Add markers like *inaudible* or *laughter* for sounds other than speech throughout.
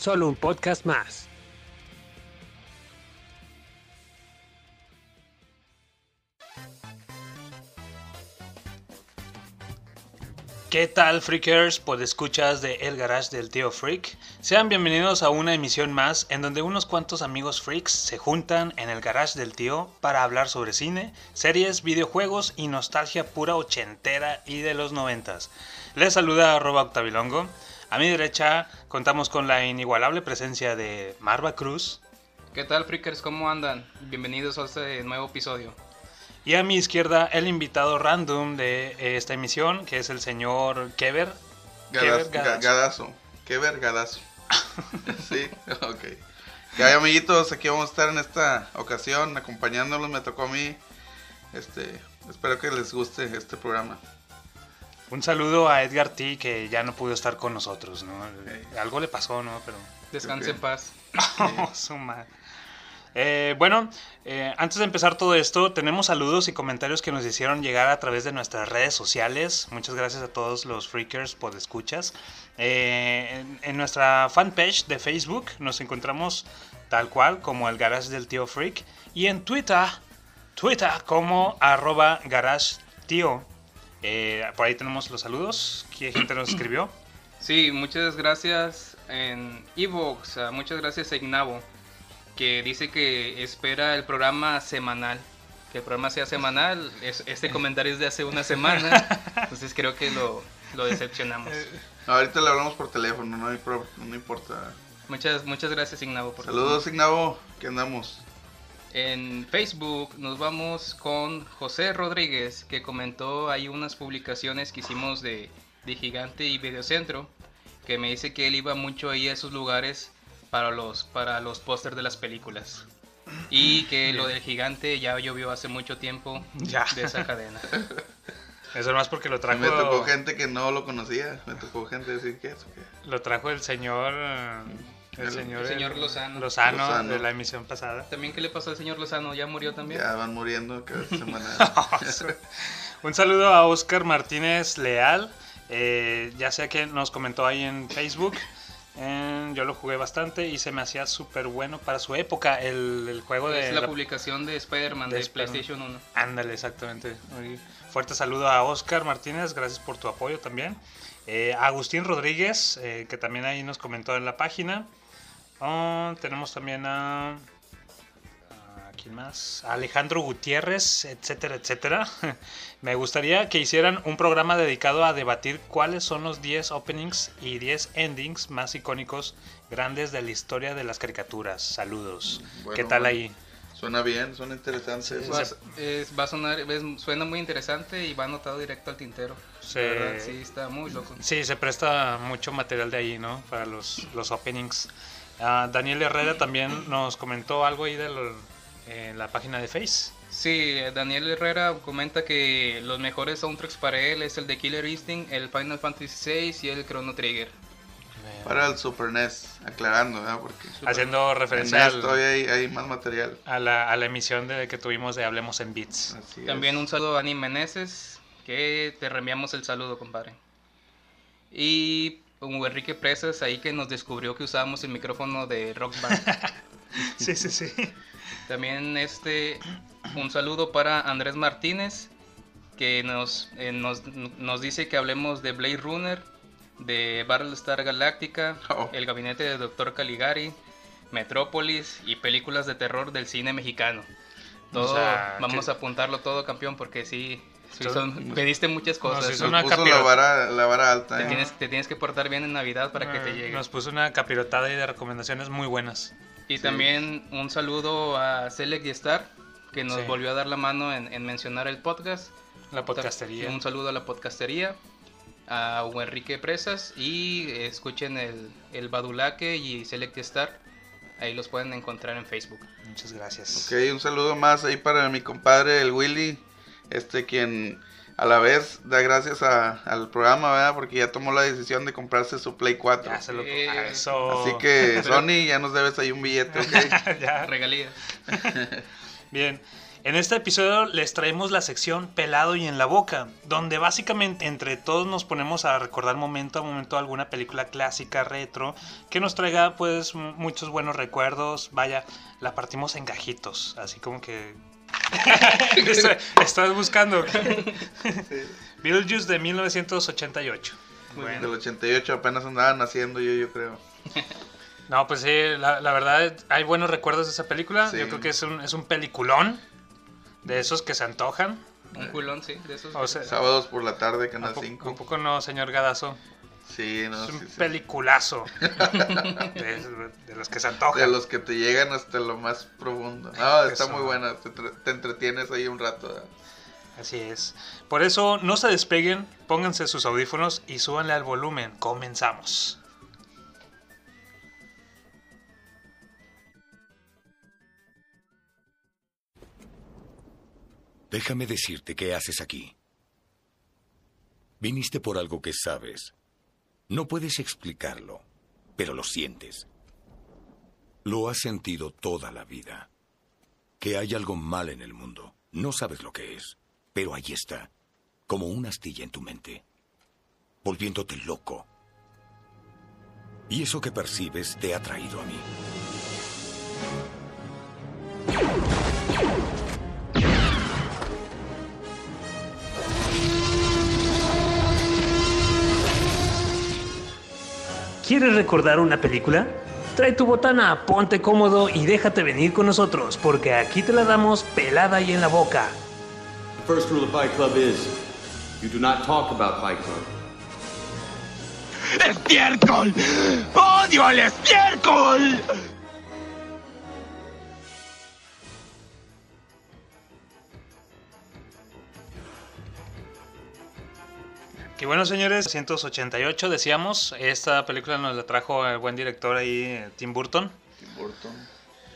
solo un podcast más. ¿Qué tal, freakers? Pues escuchas de El Garage del Tío Freak. Sean bienvenidos a una emisión más en donde unos cuantos amigos freaks se juntan en el Garage del Tío para hablar sobre cine, series, videojuegos y nostalgia pura ochentera y de los noventas. Les saluda arroba Octavilongo. A mi derecha contamos con la inigualable presencia de Marva Cruz. ¿Qué tal, freakers? ¿Cómo andan? Bienvenidos a este nuevo episodio. Y a mi izquierda, el invitado random de esta emisión, que es el señor Kever. Gadazo. Gadazo. Gadazo. Kever Gadazo. *laughs* sí, ok. Ya, amiguitos, aquí vamos a estar en esta ocasión acompañándolos. Me tocó a mí. Este, espero que les guste este programa. Un saludo a Edgar T, que ya no pudo estar con nosotros, ¿no? Algo le pasó, ¿no? Pero... Descanse en paz. *laughs* Oh, su madre. Eh, bueno, eh, antes de empezar todo esto, tenemos saludos y comentarios que nos hicieron llegar a través de nuestras redes sociales. Muchas gracias a todos los freakers por escuchas. Eh, en, en nuestra fanpage de Facebook nos encontramos tal cual como el Garage del Tío Freak. Y en Twitter, Twitter como arroba Garage Tío. Eh, por ahí tenemos los saludos. ¿Qué gente nos escribió? *clears throat* Sí, muchas gracias en Evox. Muchas gracias a Ignavo, que dice que espera el programa semanal. Que el programa sea semanal. Es- este comentario es de hace una semana. *laughs* Entonces creo que lo, lo decepcionamos. *laughs* Ahorita le hablamos por teléfono, no, hay pro- no importa. Muchas, muchas gracias, Ignavo. Por Saludos, Ignavo. ¿Qué andamos? En Facebook nos vamos con José Rodríguez, que comentó ahí unas publicaciones que hicimos de, de Gigante y Videocentro, que me dice que él iba mucho ahí a esos lugares para los, para los pósters de las películas. Y que lo del Gigante ya llovió hace mucho tiempo Ya. de esa cadena. *laughs* Eso más porque lo trajo, Me tocó gente que no lo conocía. Me tocó gente decir que es. lo trajo el señor... El señor, el señor Lozano. Lozano, Lozano. de la emisión pasada. También, ¿qué le pasó al señor Lozano? ¿Ya murió también? Ya van muriendo cada *laughs* semana. *laughs* Un saludo a Oscar Martínez Leal. eh, ya sea que nos comentó ahí en Facebook. eh, yo lo jugué bastante y se me hacía súper bueno para su época. El, el juego de. Es la la- publicación de Spider-Man de. PlayStation 1. Ándale, exactamente. Muy fuerte saludo a Oscar Martínez, gracias por tu apoyo también. Eh, Agustín Rodríguez, eh, que también ahí nos comentó en la página. Ah, tenemos también a... ¿A quién más? A Alejandro Gutiérrez, etcétera, etcétera. *laughs* Me gustaría que hicieran un programa dedicado a debatir cuáles son los 10 openings y 10 endings más icónicos grandes de la historia de las caricaturas. Saludos. Bueno, ¿Qué tal bueno. ahí? Suena bien, suena interesante. Va, es- va a sonar, es- suena muy interesante y va anotado directo al tintero. Verdad, sí, está muy loco. Sí, se presta mucho material de ahí, ¿no? Para los, los openings. Ah, Daniel Herrera también nos comentó algo ahí de lo- en la página de Face. Sí, eh, Daniel Herrera comenta que los mejores soundtracks para él es el de Killer Instinct, el Final Fantasy VI y el Chrono Trigger. Para el Super NES, aclarando, ¿verdad? Porque Haciendo en referencia NES al- todavía hay, hay más material. a, la, a la emisión de, que tuvimos de Hablemos en Beats. Así También es. un saludo a Ani Meneses, que te reenviamos el saludo, compadre. Y Hugo Enrique Presas, ahí que nos descubrió que usábamos el micrófono de Rock Band. *laughs* Sí, sí, sí. También este un saludo para Andrés Martínez que nos, eh, nos, nos dice que hablemos de Blade Runner, de Battlestar Galactica, Oh. El gabinete de Dr. Caligari, Metrópolis y películas de terror del cine mexicano. Todo, O sea, vamos que- a apuntarlo todo, campeón, porque sí, sí son- pediste muchas cosas. sí, Nos son una puso la vara, la vara alta. te, ¿eh? tienes, te tienes que portar bien en Navidad para que te Eh, llegue. Nos puso una capirotada de recomendaciones muy buenas. Y Sí. también un saludo a Select y Star, que nos Sí. volvió a dar la mano en, en mencionar el podcast. La podcastería. Un saludo a la podcastería. a Hugo Enrique Presas y escuchen el, el Badulaque y Select Star. Ahí los pueden encontrar en Facebook. Muchas gracias. Ok, un saludo más ahí para mi compadre el Willy, este quien a la vez da gracias a- al programa, ¿verdad? Porque ya tomó la decisión de comprarse su Play 4. Ya se lo Eh, ah, eso. Así que *laughs* Sony ya nos debes ahí un billete, ¿ok? *laughs* Ya. *laughs* Regalías. Bien, en este episodio les traemos la sección Pelado y en la boca, donde básicamente entre todos nos ponemos a recordar momento a momento alguna película clásica retro que nos traiga pues muchos buenos recuerdos. Vaya, la partimos en gajitos, así como que... Está- ¿Estás buscando? *laughs* Beetlejuice de 1988. Muy Bueno. Del 88 apenas andaban naciendo yo, yo creo. No, pues sí, la, la verdad hay buenos recuerdos de esa película. Sí. Yo creo que es un, es un peliculón de esos que se antojan. Un culón, sí, de esos. O sea, Sábados por la tarde, ¿a Canal po- 5. ¿Un poco no, señor Gadazo? Sí, no, es un sí, sí. peliculazo. *laughs* de, de los que se antojan. De los que te llegan hasta lo más profundo. No, está Eso. muy buena. Te, entre- te entretienes ahí un rato. ¿verdad? Así es. Por eso, no se despeguen, pónganse sus audífonos y súbanle al volumen. Comenzamos. Déjame decirte qué haces aquí. Viniste por algo que sabes. No puedes explicarlo, pero lo sientes. Lo has sentido toda la vida. Que hay algo mal en el mundo. No sabes lo que es, pero ahí está, como una astilla en tu mente, volviéndote loco. Y eso que percibes te ha traído a mí. ¿Quieres recordar una película? Trae tu botana, ponte cómodo y déjate venir con nosotros, porque aquí te la damos pelada y en la boca. The first rule of Fight Club is you do not talk about Fight Club. ¡Estiércol! ¡Odio al estiércol! Y bueno, señores, 1988 decíamos, esta película nos la trajo el buen director ahí, Tim Burton. Tim Burton.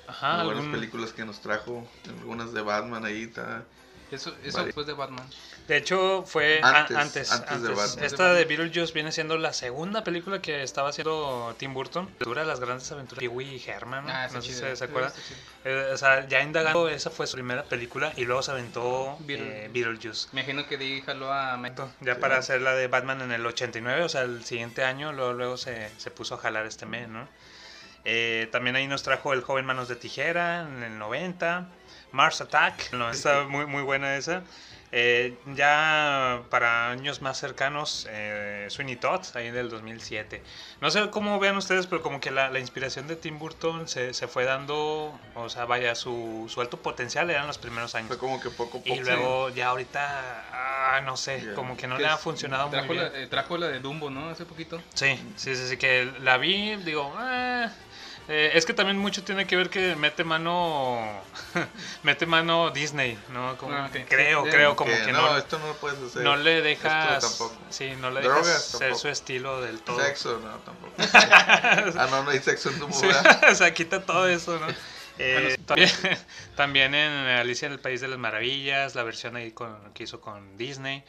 Ajá, Muy buenas algún- películas que nos trajo. Algunas de Batman ahí. Está. Eso, eso Vale. después de Batman. De hecho, fue a- Antes, antes. antes de. Batman. Esta de Beetlejuice viene siendo la segunda película que estaba haciendo Tim Burton. Dura las grandes aventuras de Pee-wee y Herman. Ah, no sé si chido. se, acuerdan. Eh, o sea, ya indagando, esa fue su primera película y luego se aventó Beetle- eh, Beetlejuice. Me imagino que di jaló a Exacto, Ya para hacer la de Batman en el 89, o sea, el siguiente año, luego, luego se, se puso a jalar este mes, ¿no? Eh, también ahí nos trajo El joven manos de tijera en el 90, Mars Attack, no, está muy, muy buena esa. Eh, ya para años más cercanos, eh, Sweeney Todd, ahí del 2007. No sé cómo vean ustedes, pero como que la, la inspiración de Tim Burton se, se fue dando, o sea, vaya, su, su alto potencial eran los primeros años. Fue como que poco poco. Y luego ya ahorita, ah, no sé, Ya. como que no le ha funcionado muy trajo bien. La, eh, trajo la de Dumbo, ¿no? Hace poquito. Sí, sí, sí, sí, que la vi, digo, eh, eh, es que también mucho tiene que ver que mete mano, *laughs* mete mano Disney, ¿no? Como Ah, que creo, Sí, creo, como que que no, no, esto no lo puedes hacer. no le Esto dejas, tampoco. sí, no le Drogas, dejas ser su estilo del todo. Sexo, no, tampoco. *laughs* ah, no, no hay sexo en tu Sí, *laughs* o sea, quita todo eso, ¿no? Eh, también, también en Alicia en el País de las Maravillas, la versión ahí con, que hizo con Disney.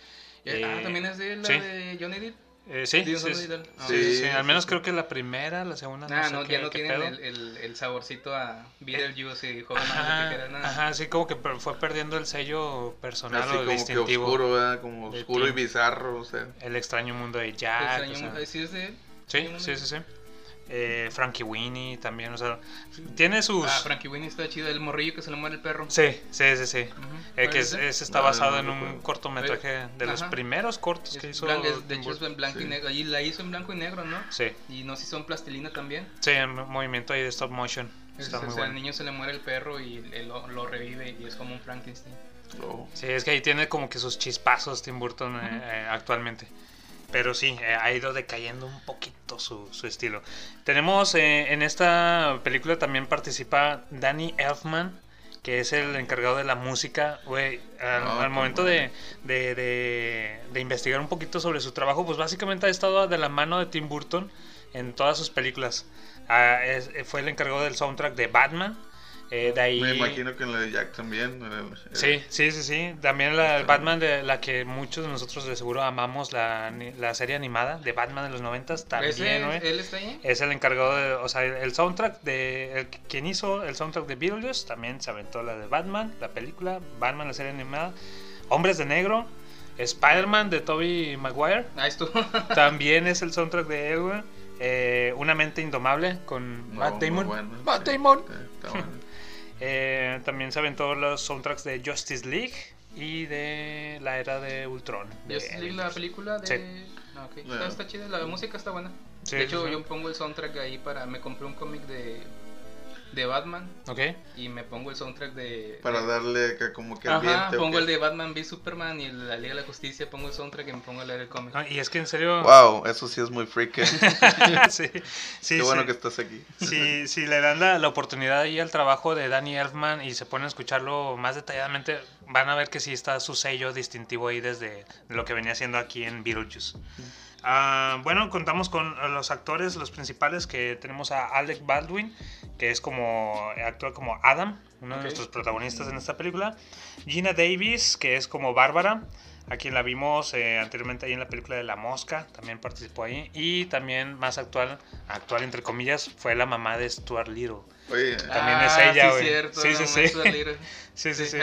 Eh, ah, Eh, también es de la sí. de Johnny Depp. Eh, sí, sí, Dios, sí, no, Vidal. Ah, sí, sí, sí, al menos sí, creo que la primera, la segunda, no Ah, sé no, qué, ya no qué tienen el, el, el saborcito a Beetlejuice y Joven Ajá, Tijera, nada. ajá, sí, como que fue perdiendo el sello personal Así o como que oscuro, ¿verdad? Como oscuro y bizarro, o sea. El extraño mundo de El Jack. extraño o sea, mundo- ¿Sí es de él? sí, Extraño sí, sí, sí. Eh, Frankie Winnie también, o sea, tiene sus... Ah, Frankie Winnie está chido. El morrillo que se le muere el perro. Sí, sí, sí, sí. Eh, que ¿Cuál es- está No, basado no en un cortometraje de los primeros cortos Es que hizo. blan- es- de hecho es en blanco y negro. Y la hizo en blanco y negro, ¿no? Sí, Y no sé si son plastilina también. sí, en movimiento ahí de stop motion. Está o muy sea, bueno. al niño se le muere el perro y él lo, lo revive y es como un Frankenstein. lo- Sí, es que ahí tiene como que sus chispazos Tim Burton eh, eh, actualmente. Pero sí, eh, ha ido decayendo un poquito su, su estilo. Tenemos eh, en esta película también participa Danny Elfman, que es el encargado de la música, güey, al, Ah, al momento de, de, de- de investigar un poquito sobre su trabajo, pues básicamente ha estado de la mano de Tim Burton en todas sus películas. Ah, es- fue el encargado del soundtrack de Batman. Eh, de ahí... Me imagino que en la de Jack también. el- el- Sí, sí, sí, sí. También la el Batman de la que muchos de nosotros de seguro amamos, la, la serie animada de Batman de los noventas, también, ¿Ese, güey. ¿Él está ahí? Es el encargado de, o sea, el, soundtrack de, el, quien hizo el soundtrack de Beetlejuice, también se aventó la de Batman, la película, Batman, la serie animada, Hombres de Negro, Spider-Man de Tobey Maguire, Ahí estuvo. *laughs* también es el soundtrack de güey. Eh, Una mente indomable con No, Matt Damon. bueno, Matt sí, Damon. está- está bueno. Eh, también se aventó los soundtracks de Justice League y de la era de Ultron. Justice League, la película de... Sí. Ah, ok. Yeah. Está, está chida, la música está buena. Sí, de hecho, sí. yo pongo el soundtrack ahí para... Me compré un cómic de, de Batman Ok. y me pongo el soundtrack de... Para de- darle acá como que Ajá, ambiente. ¿o pongo el de Batman v Superman y el de la Liga de la Justicia, pongo el soundtrack y me pongo a leer el cómic. Ah, y es que en serio. Wow, eso sí es muy freak. eh. *laughs* sí, sí, Qué bueno sí. que estás aquí. Si, si le dan la, la oportunidad ahí al trabajo de Danny Elfman y se ponen a escucharlo más detalladamente, van a ver que sí está su sello distintivo ahí desde lo que venía haciendo aquí en Beetlejuice. Ah, bueno, contamos con los actores, los principales, que tenemos a Alec Baldwin, que es como, actúa como Adam, uno Ok. de nuestros protagonistas en esta película. Gina Davis, que es como Bárbara, a quien la vimos eh, anteriormente ahí en la película de La Mosca, también participó ahí. Y también más actual, actual entre comillas, fue la mamá de Stuart Little. Oye, También Ah, es ella, sí, cierto, *laughs* Sí, sí, sí. Sí, sí, sí.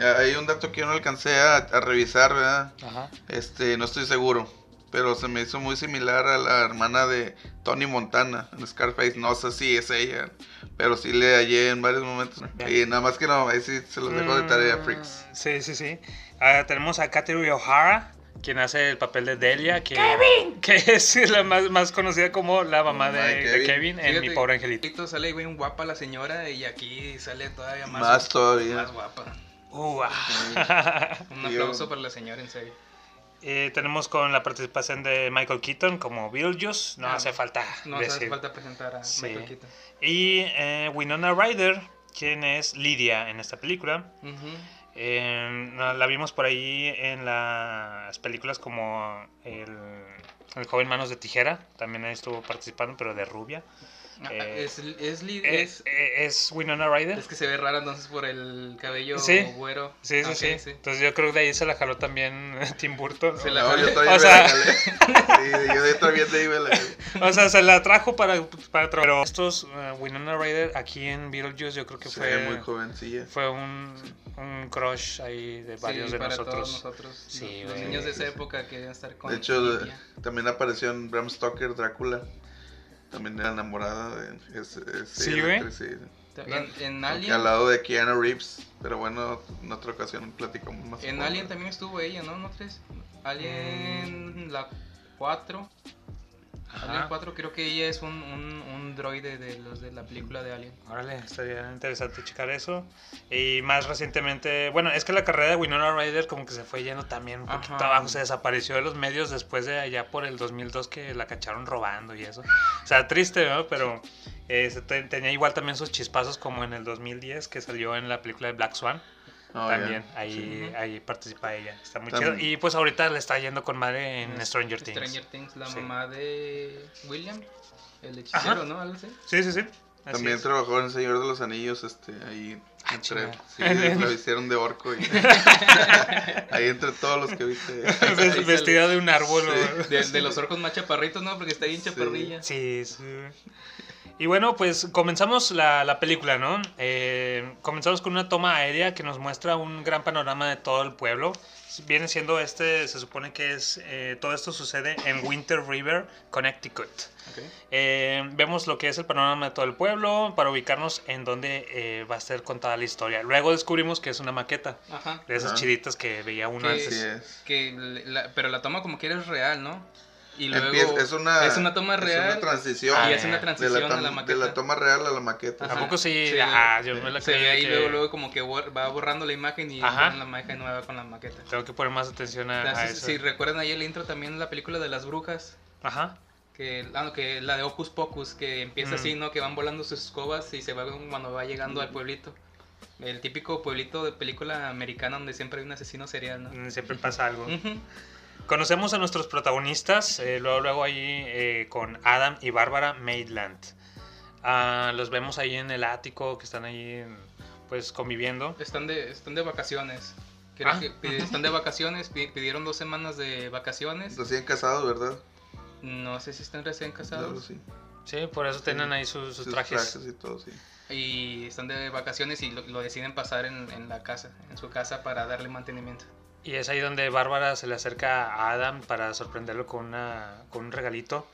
hay un dato que yo no alcancé a, a revisar, ¿verdad? Ajá. Este, no estoy seguro. Pero se me hizo muy similar a la hermana de Tony Montana en Scarface. No sé si es ella. Pero sí le hallé en varios momentos. Y nada más que no, ahí sí se los dejo de tarea, Mm, freaks. Sí, sí, sí. Ah, tenemos a Kateri O'Hara, quien hace el papel de Delia, que, que *laughs* es la más, más conocida como la mamá de, Ay, de Kevin. Kevin en Mi Pobre Angelito. Sale bien guapa la señora y aquí sale todavía más, Más todavía. más guapa. Uh, *laughs* Un Sí, yo- aplauso para la señora, en serio. Eh, tenemos con la participación de Michael Keaton como Beetlejuice, no Ah, hace falta No decir. hace falta presentar a Sí. Michael Keaton. Y eh, Winona Ryder, quien es Lydia en esta película. Eh, la vimos por ahí en las películas como el, el joven Manos de Tijera, también estuvo participando, pero de rubia. Ah, Eh, es, es, li- Es, es, es Winona Ryder. es que se ve rara entonces por el cabello Sí. güero. Sí, sí, Ok, sí, Entonces yo creo que de ahí se la jaló también *laughs* Tim Burton. Se la No, jalé. yo todavía O me sea-. *laughs* Sí, yo también la O se la trajo para, para Pero estos, eh, Winona Ryder, aquí en Beetlejuice, yo creo que fue, muy jovencilla. fue un, un crush ahí de Sí, varios de para nosotros. todos nosotros. Sí, los, niños de esa época querían estar con De hecho, también apareció en Bram Stoker, Drácula. También era enamorada de es, es- Sí, güey. sí. En, en Alien, al lado de Keanu Reeves. Pero bueno, en otra ocasión platicamos más. en Alien también estuvo ella, ¿no? ¿No crees? Alien la 4. Ajá. Alien 4 creo que ella es un, un, un droide de los de la película de Alien. Órale, estaría interesante checar eso. Y más recientemente, bueno, es que la carrera de Winona Ryder como que se fue yendo también un poquito Ajá. abajo, se desapareció de los medios después de allá por el 2002 que la cacharon robando y eso. O sea, triste, ¿no? Pero eh, tenía igual también sus chispazos como en el 2010 que salió en la película de Black Swan. Oh, también, ahí, Sí. ahí participa ella. Está muy También. chido. Y pues ahorita le está yendo con madre en Stranger Things. Stranger Things, la Sí. mamá de William, el hechicero, Ajá. ¿no? Algo así. Sí, sí, sí. Así También es. trabajó en El Señor de los Anillos, este, ahí Ah, entre, sí, la *laughs* vistieron de orco y *laughs* ahí entre todos los que viste. *laughs* Vestida de un árbol. Sí. o- De, de los orcos más chaparritos, ¿no? Porque está bien chaparrilla. Sí, sí. Y bueno, pues comenzamos la, la película, ¿no? Eh, comenzamos con una toma aérea que nos muestra un gran panorama de todo el pueblo. Viene siendo este, se supone que es, eh, todo esto sucede en Winter River, Connecticut. Ok. Eh, vemos lo que es el panorama de todo el pueblo para ubicarnos en donde eh, va a ser contada la historia. Luego descubrimos que es una maqueta Ajá. de esas Ajá. chiditas que veía uno Que- antes. Así es. Que la- pero la toma como quiera es real, ¿no? Y luego Empieza- es una, es una toma es real una transición Ah, y es una de la transición de la, a la maqueta. de la toma real a la maqueta. Ajá. ¿A poco sí? Sí, ah, yo me la se ve creía ahí que- luego, luego como que va borrando la imagen y ponen la imagen nueva con la maqueta. Tengo que poner más atención a, a Entonces, eso. si recuerdan ahí el intro también la película de las brujas, Ajá. que, ah, no, que la de Opus Pocus, que empieza Mm. así, ¿no? Que van volando sus escobas y se va cuando va llegando al pueblito. El típico pueblito de película americana donde siempre hay un asesino serial, ¿no? Donde siempre pasa algo. Conocemos a nuestros protagonistas, eh, luego, luego ahí eh, con Adam y Bárbara Maitland. Ah, los vemos ahí en el ático, que están ahí pues conviviendo. Están de, están de vacaciones. Creo Ah. que están de vacaciones, pi- pidieron dos semanas de vacaciones. Recién casados, ¿verdad? No sé si están recién Claro, casados. sí. Sí, por eso tienen ahí sus, sus Sus trajes. y todo, sí. Y están de vacaciones y lo, lo deciden pasar en, en la casa, en su casa para darle mantenimiento. Y es ahí donde Bárbara se le acerca a Adam para sorprenderlo con, una, con un regalito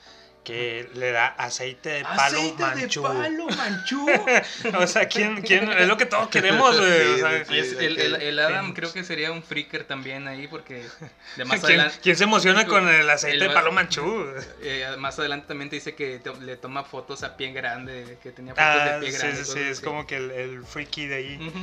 que le da aceite de palo ¡Aceite manchú. de palo manchú! *laughs* o sea, ¿quién, quién? Es lo que todos queremos, güey. o Sí, sea, sí, Es- el, el- el Adam Sí. creo que sería un freaker también ahí porque de más ¿Quién, adelante... quién se emociona con el aceite el- de palo manchú? eh, más adelante también te dice que to- le toma fotos a pie grande, que tenía fotos Ah, de pie sí, grande. sí, cosas sí, es como que el, el freaky de ahí. Ujú.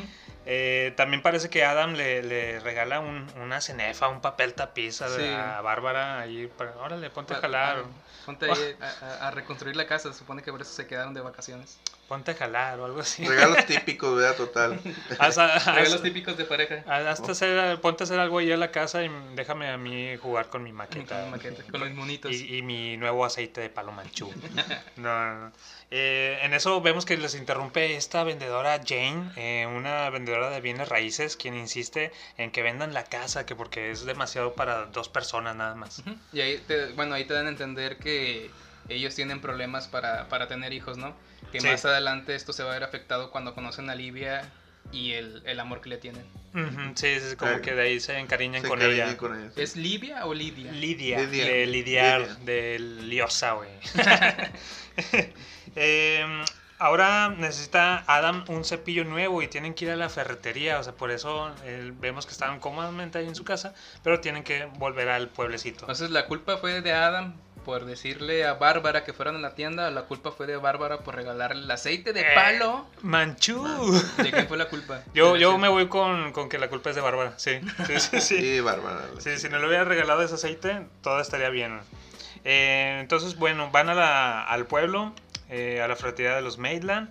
Eh, también parece que Adam le, le regala un- una cenefa, un papel tapiz a, Sí. a Bárbara ahí. Para, órale, ponte a jalar. Ponte ahí a reconstruir la casa, se supone que por eso se quedaron de vacaciones. Ponte a jalar o algo así. Regalos *laughs* típicos, ¿verdad? Total. Haz- haz- Regalos típicos de pareja. Hazte hacer, ponte a hacer algo ahí en la casa y déjame a mí jugar con mi maqueta. Con maqueta, con los monitos. Y, y mi nuevo aceite de palo manchú. *laughs* No, no, no. Eh, en eso vemos que les interrumpe esta vendedora Jane, eh, una vendedora de bienes raíces, quien insiste en que vendan la casa, que porque es demasiado para dos personas nada más. Y ahí te, bueno, ahí te dan a entender que ellos tienen problemas para, para tener hijos, ¿no? Que Sí. más adelante esto se va a ver afectado cuando conocen a Livia y el, el amor que le tienen. Ujú, sí, sí, como Eh, que de ahí se encariñan Se con encariñan ella. con ella, sí. ¿Es Livia o Lidia? Lidia, Lidia. de lidiar, Lidia. de liosa, güey. *laughs* *laughs* Em, ahora necesita Adam un cepillo nuevo y tienen que ir a la ferretería, o sea, por eso eh, vemos que están cómodamente ahí en su casa, pero tienen que volver al pueblecito. Entonces la culpa fue de Adam por decirle a Bárbara que fueran a la tienda, la culpa fue de Bárbara por regalarle el aceite de Eh. palo. Manchú. ¿De quién fue la culpa? Yo, yo me voy con, con que la culpa es de Bárbara, sí. Sí, sí, sí. Sí, Bárbara. Sí, si no le hubiera regalado ese aceite, todo estaría bien. Eh, entonces, bueno, van a la- al pueblo, eh, a la ferretería de los Maitland.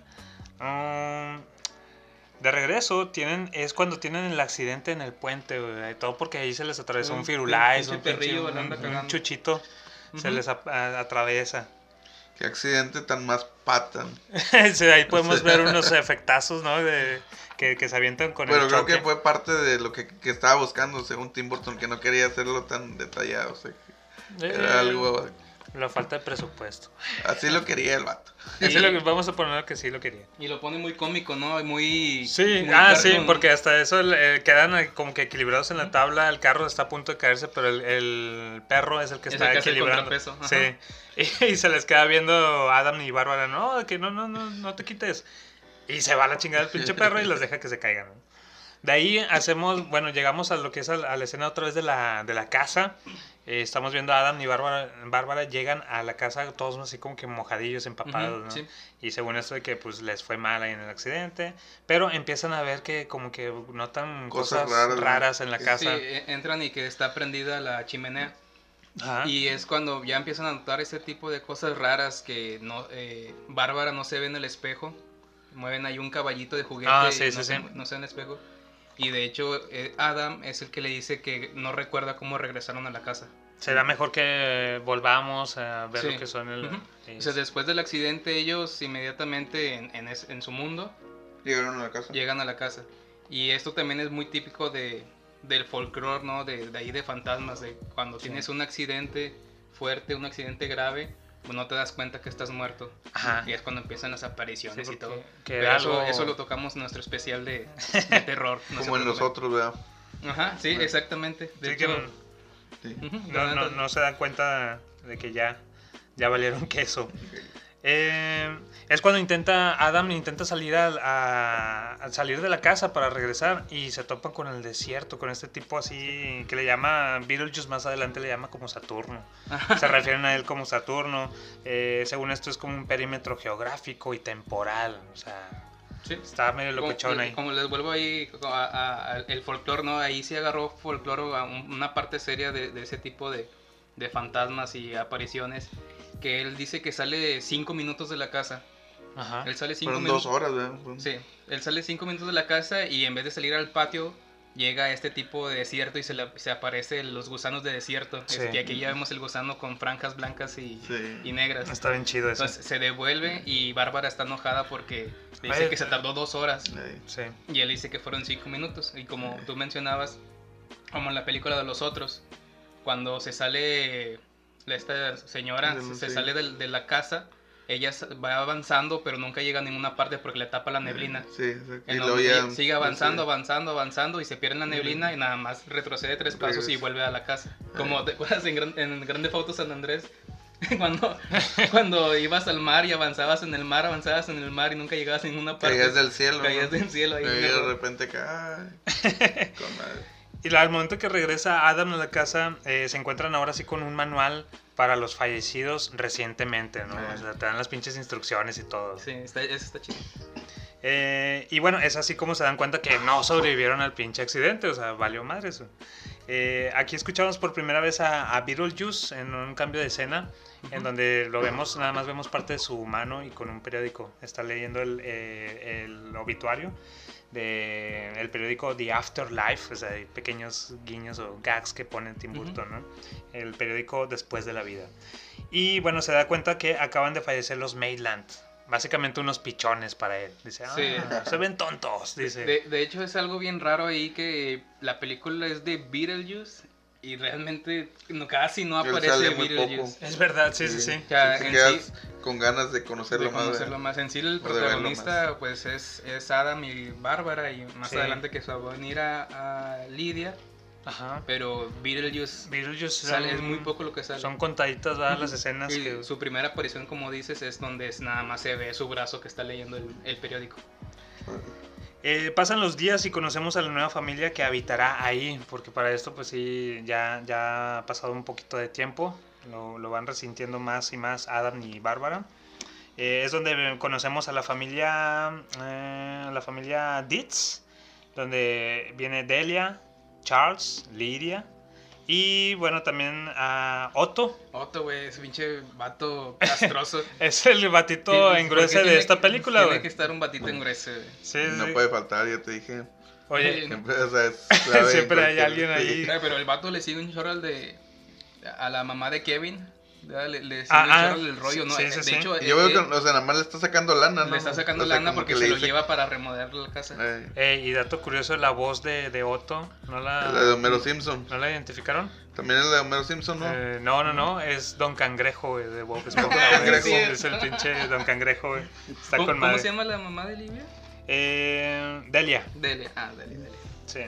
Um, de regreso, tienen, es cuando tienen el accidente en el puente, güey, todo porque ahí se les atravesó un, Un firulais, un, pinche- perrillo, un- la anda se les a- a- atraviesa. Qué accidente tan más patan. *laughs* Sí, ahí podemos ver unos *laughs* efectazos, ¿no? De, que, que se avientan con Pero el creo choque. que fue parte de lo que, que estaba buscando, según Tim Burton, que no quería hacerlo tan detallado. O sea, que Eh, era algo. La falta de presupuesto. Así lo quería el vato. *laughs* Así lo que- vamos a poner que sí lo quería. Y lo pone muy cómico, ¿no? Muy... Sí, muy ah, sí, cartoon. porque hasta eso eh, quedan eh, como que equilibrados en la tabla, el carro está a punto de caerse, pero el, el perro es el que Es está el que hace el equilibrando. contrapeso, ajá. Sí, *laughs* y, y se les queda viendo Adam y Bárbara, no, que no, no, no, no te quites. Y se va a la chingada el pinche perro y los deja que se caigan. ¿no? De ahí hacemos, bueno, llegamos a lo que es a, la- a la escena otra vez de la, de la casa. Eh, estamos viendo a Adam y Bárbara, Bárbara llegan a la casa todos así como que mojadillos, empapados, ¿no? sí. Y según esto de que pues les fue mal ahí en el accidente, pero empiezan a ver que como que notan Cosas cosas, raras, en la casa. entran y que está prendida la chimenea. Ajá. Y es cuando ya empiezan a notar ese tipo de cosas raras que no eh, Bárbara no se ve en el espejo. Mueven ahí un caballito de juguete Ah, y sí, no, sí, se, sí. no se ve en el espejo. Y de hecho eh, Adam es el que le dice que no recuerda cómo regresaron a la casa. Será mejor que volvamos a ver Sí. lo que son el... Ujú. sí, O sea, después del accidente ellos inmediatamente en, en es- en su mundo Llegaron a la casa. llegan a la casa. Y esto también es muy típico de, del folclore, ¿no? De, de ahí de fantasmas, de cuando tienes un accidente fuerte, un accidente grave, pues no te das cuenta que estás muerto. Ajá. Y es cuando empiezan las apariciones Sí, y todo. que Pero era eso, algo- eso lo tocamos en nuestro especial de, *laughs* de terror. no Como en nosotros, ¿verdad? Ajá, sí, exactamente. De Sí, que hecho, no- no, no, no se dan cuenta de que ya, ya valieron *laughs* queso. Eh, es cuando intenta Adam intenta salir al- a, a salir de la casa para regresar y se topan con el desierto, con este tipo así que le llama Beetlejuice más adelante le llama como Saturno. *laughs* Se refieren a él como Saturno. Eh, según esto es como un perímetro geográfico y temporal. O sea, Sí. está medio Como, locochón ahí. como les vuelvo ahí el folclore, ¿no? Ahí sí agarró folclore a un- una parte seria de, de ese tipo de, de fantasmas y apariciones. Que él dice que sale cinco minutos de la casa Ajá. Él sale cinco Fueron minutos. dos horas, ¿verdad? Sí, él sale cinco minutos de la casa y en vez de salir al patio, llega a este tipo de desierto y se, le, se aparecen los gusanos de desierto. Sí. Es que aquí ya vemos el gusano con franjas blancas y, Sí. y negras. Está bien chido eso. Entonces se devuelve y Bárbara está enojada porque dice Ay, que se tardó dos horas. Sí. Y él dice que fueron cinco minutos. Y como tú mencionabas, como en la película de los otros, cuando se sale esta señora, Sí, se sí. sale del- de, la casa, ella va avanzando, pero nunca llega a ninguna parte porque le tapa la neblina. Sí. Y ya. ella sigue avanzando, sí. avanzando, avanzando y se pierde en la neblina y nada más retrocede tres pasos y Regresa. vuelve a la casa. Como te acuerdas en, Gran- en Grande Foto San Andrés, *laughs* cuando, cuando ibas al mar y avanzabas en el mar, avanzabas en el mar y nunca llegabas a ninguna parte. Caías del cielo. Caías ¿no? del cielo ahí. Y de repente cae. Con madre. Y al momento que regresa Adam a la casa, eh, se encuentran ahora sí con un manual para los fallecidos recientemente, ¿no? Ah. O sea, te dan las pinches instrucciones y todo. Sí, está, eso está chido. Eh, y bueno, es así como se dan cuenta que no sobrevivieron al pinche accidente, o sea, valió madre eso. Eh, aquí escuchamos por primera vez a, a Beetlejuice en un cambio de escena, en donde lo vemos, nada más vemos parte de su mano y con un periódico. Está leyendo el, eh, el obituario del el periódico The Afterlife, o sea, hay pequeños guiños o gags que pone Tim. Burton, ¿no? El periódico Después de la Vida. Y bueno, se da cuenta que acaban de fallecer los Maitland. Básicamente unos pichones para él. Dice, ah, Sí. se ven tontos. Dice. De, de hecho, es algo bien raro ahí que la película es de Beetlejuice y realmente no, casi no aparece sale muy Beetlejuice. Es verdad, sí, sí, sí. Te quedas sí- con ganas de conocerlo de más. conocerlo ¿verdad? más. En sí, el protagonista pues es, es Adam y Bárbara y más Sí. adelante que se va a venir a, a Lidia, Ajá. pero Beetlejuice Beetlejuice sale, son- es muy poco lo que sale. Son contaditas ¿verdad? las escenas Y que... su primera aparición, como dices, es donde es- nada más se ve su brazo que está leyendo el, el periódico. Eh, pasan los días y conocemos a la nueva familia que habitará ahí, porque para esto pues sí, ya, ya ha pasado un poquito de tiempo, lo, lo van resintiendo más y más Adam y Bárbara. Eh, es donde conocemos a la familia, eh, la familia Ditz, donde viene Delia, Charles, Lydia y bueno también a Otto, Otto, güey, ese pinche vato castroso. *laughs* es el batito Sí, ¿por engruese de tiene esta película, Tiene güey. que estar un batito engruese, güey. Sí, No sí. puede faltar, ya te dije. Oye, Siempre, o sea, es *laughs* clave en Siempre hay alguien ahí. sí. Pero el vato le sigue un chorro al de. A la mamá de Kevin. Le, le Ah, ah, del rollo, ¿no? sí, Eh, sí, de sí. hecho, yo eh, veo eh, que, o sea, nada más le está sacando lana, ¿no? le está sacando O sea, lana porque que se lo lleva para remodelar la casa. Eh, y dato curioso, la voz de, de Otto, ¿no la, la de Homero Simpson. ¿no la identificaron? También es la de Homero Simpson, ¿no? Eh, no, no, no, es Don Cangrejo, güey, de Bob Esponja. Don güey. Cangrejo. Es el pinche Don Cangrejo, güey. Está ¿Cómo, con cómo madre. se llama la mamá de Livia? Eh, Delia, Dele. Ah, Dele, Dele. sí.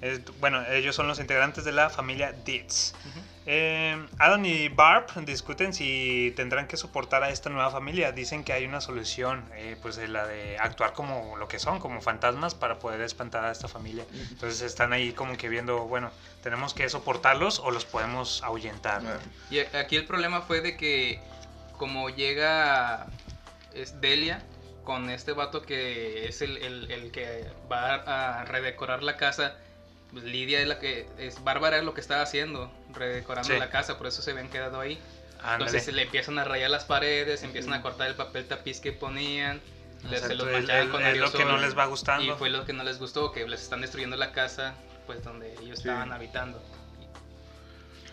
Es- bueno, ellos son los integrantes de la familia Ditz. Eh, Adam y Barb discuten si tendrán que soportar a esta nueva familia. Dicen que hay una solución, eh, pues de la de actuar como lo que son, como fantasmas para poder espantar a esta familia. Entonces están ahí como que viendo, bueno, tenemos que soportarlos o los podemos ahuyentar. Y aquí el problema fue de que como llega es Delia con este vato que es el, el- el que va a redecorar la casa, pues Lidia es la que es Bárbara es lo que estaba haciendo, redecorando Sí. la casa, por eso se ven quedado ahí. Ándale. Entonces le empiezan a rayar las paredes, empiezan a cortar el papel tapiz que ponían, le- se los es- con es lo que no les va gustando. Y fue lo que no les gustó, que les están destruyendo la casa pues donde ellos Sí. estaban habitando.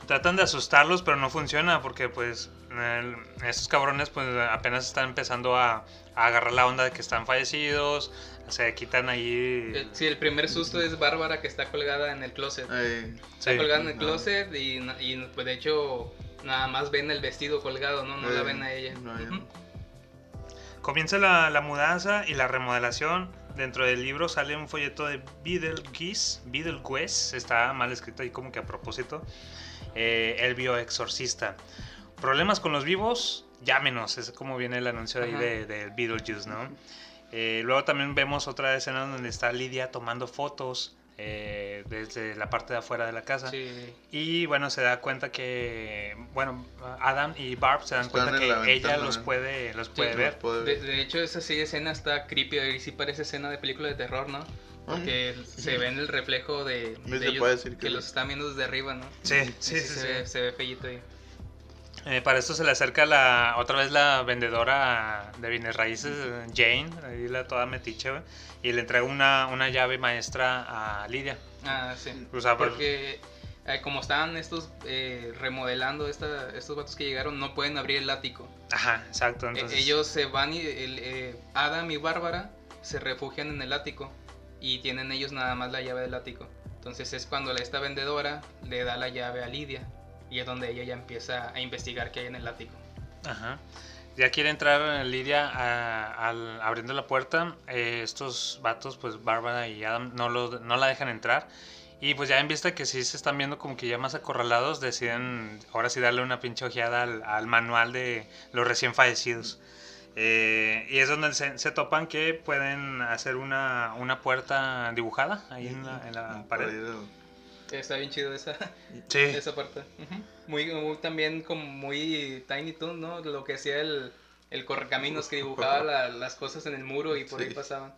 Tratan de asustarlos, pero no funciona porque pues el- estos cabrones pues apenas están empezando a, a agarrar la onda de que están fallecidos, se quitan ahí... El- Sí, el primer susto es Bárbara que está colgada en el closet. eh, Está Sí. colgada en el No. closet y, y, pues de hecho nada más ven el vestido colgado, ¿no? No la eh, ven a ella. no. *laughs* Comienza la, la mudanza y la remodelación. Dentro del libro sale un folleto de Beetlejuice, Beetlejuice, está mal escrito ahí como que a propósito. Eh, el bioexorcista. Problemas con los vivos, llámenos, es como viene el anuncio ahí de, de Beetlejuice, ¿no? Eh, luego también vemos otra escena donde está Lidia tomando fotos eh, desde la parte de afuera de la casa. Sí. Y bueno, se da cuenta que, bueno, Adam y Barb se dan Están cuenta en que la ella ventana, los puede, los puede Sí, ver. Puede De, ver. de hecho esa sí escena está creepy y sí parece escena de película de terror, ¿no? Porque se ve en el reflejo de, ellos que los están viendo desde arriba, ¿no? Sí, sí, sí, se, sí. Ve, se ve feíto ahí. Eh, para esto se le acerca la otra vez la vendedora de bienes raíces, Jane, ahí la toda metiche, y le entrega una, una llave maestra a Lidia. Ah, sí. O sea, Porque eh, como estaban estos eh, remodelando esta, estos vatos que llegaron, no pueden abrir el ático. Ajá, exacto. E- Entonces, ellos se van y el, eh, Adam y Bárbara se refugian en el ático y tienen ellos nada más la llave del ático. Entonces es cuando esta vendedora le da la llave a Lidia y es donde ella ya empieza a investigar qué hay en el ático. Ajá. Ya quiere entrar Lidia a- al- abriendo la puerta. eh, estos vatos, pues Bárbara y Adam, no, lo, no la dejan entrar. Y pues ya en vista que sí se están viendo como que ya más acorralados, deciden ahora sí darle una pinche ojeada al, al manual de los recién fallecidos. Eh, y es donde se, se topan que pueden hacer una, una puerta dibujada ahí en la, en la pared. Está bien chido esa, *laughs* Sí. esa parte. Muy, muy- también como muy Tiny Toon, ¿no? Lo que hacía el, el correcaminos que dibujaba la- las cosas en el muro y por ahí pasaban.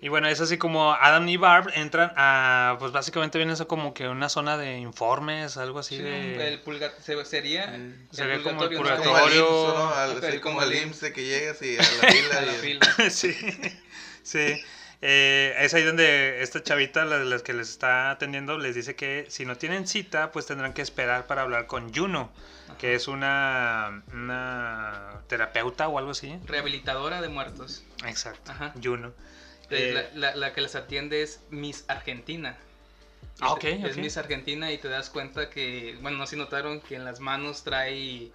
Y bueno, es así como Adam y Barb entran a, pues básicamente viene eso como que una zona de informes, algo así Sí, de... el pulga- se- sería, el Sería como el ¿no? Como al purgatorio. IMSS, ¿no? Al- Ajá, así el como el IMSS de que llegas y a la fila. *laughs* A la y- fila. *laughs* sí, sí. Eh, es ahí donde esta chavita, la, la que les está atendiendo, les dice que si no tienen cita, pues tendrán que esperar para hablar con Juno, que es una, una terapeuta o algo así. Rehabilitadora de muertos. Exacto, Ajá. Juno. Eh, Eh, la, la- la que les atiende es Miss Argentina. Ah, ok, Es. Miss Argentina y te das cuenta que, bueno, no sé si notaron que en las manos trae,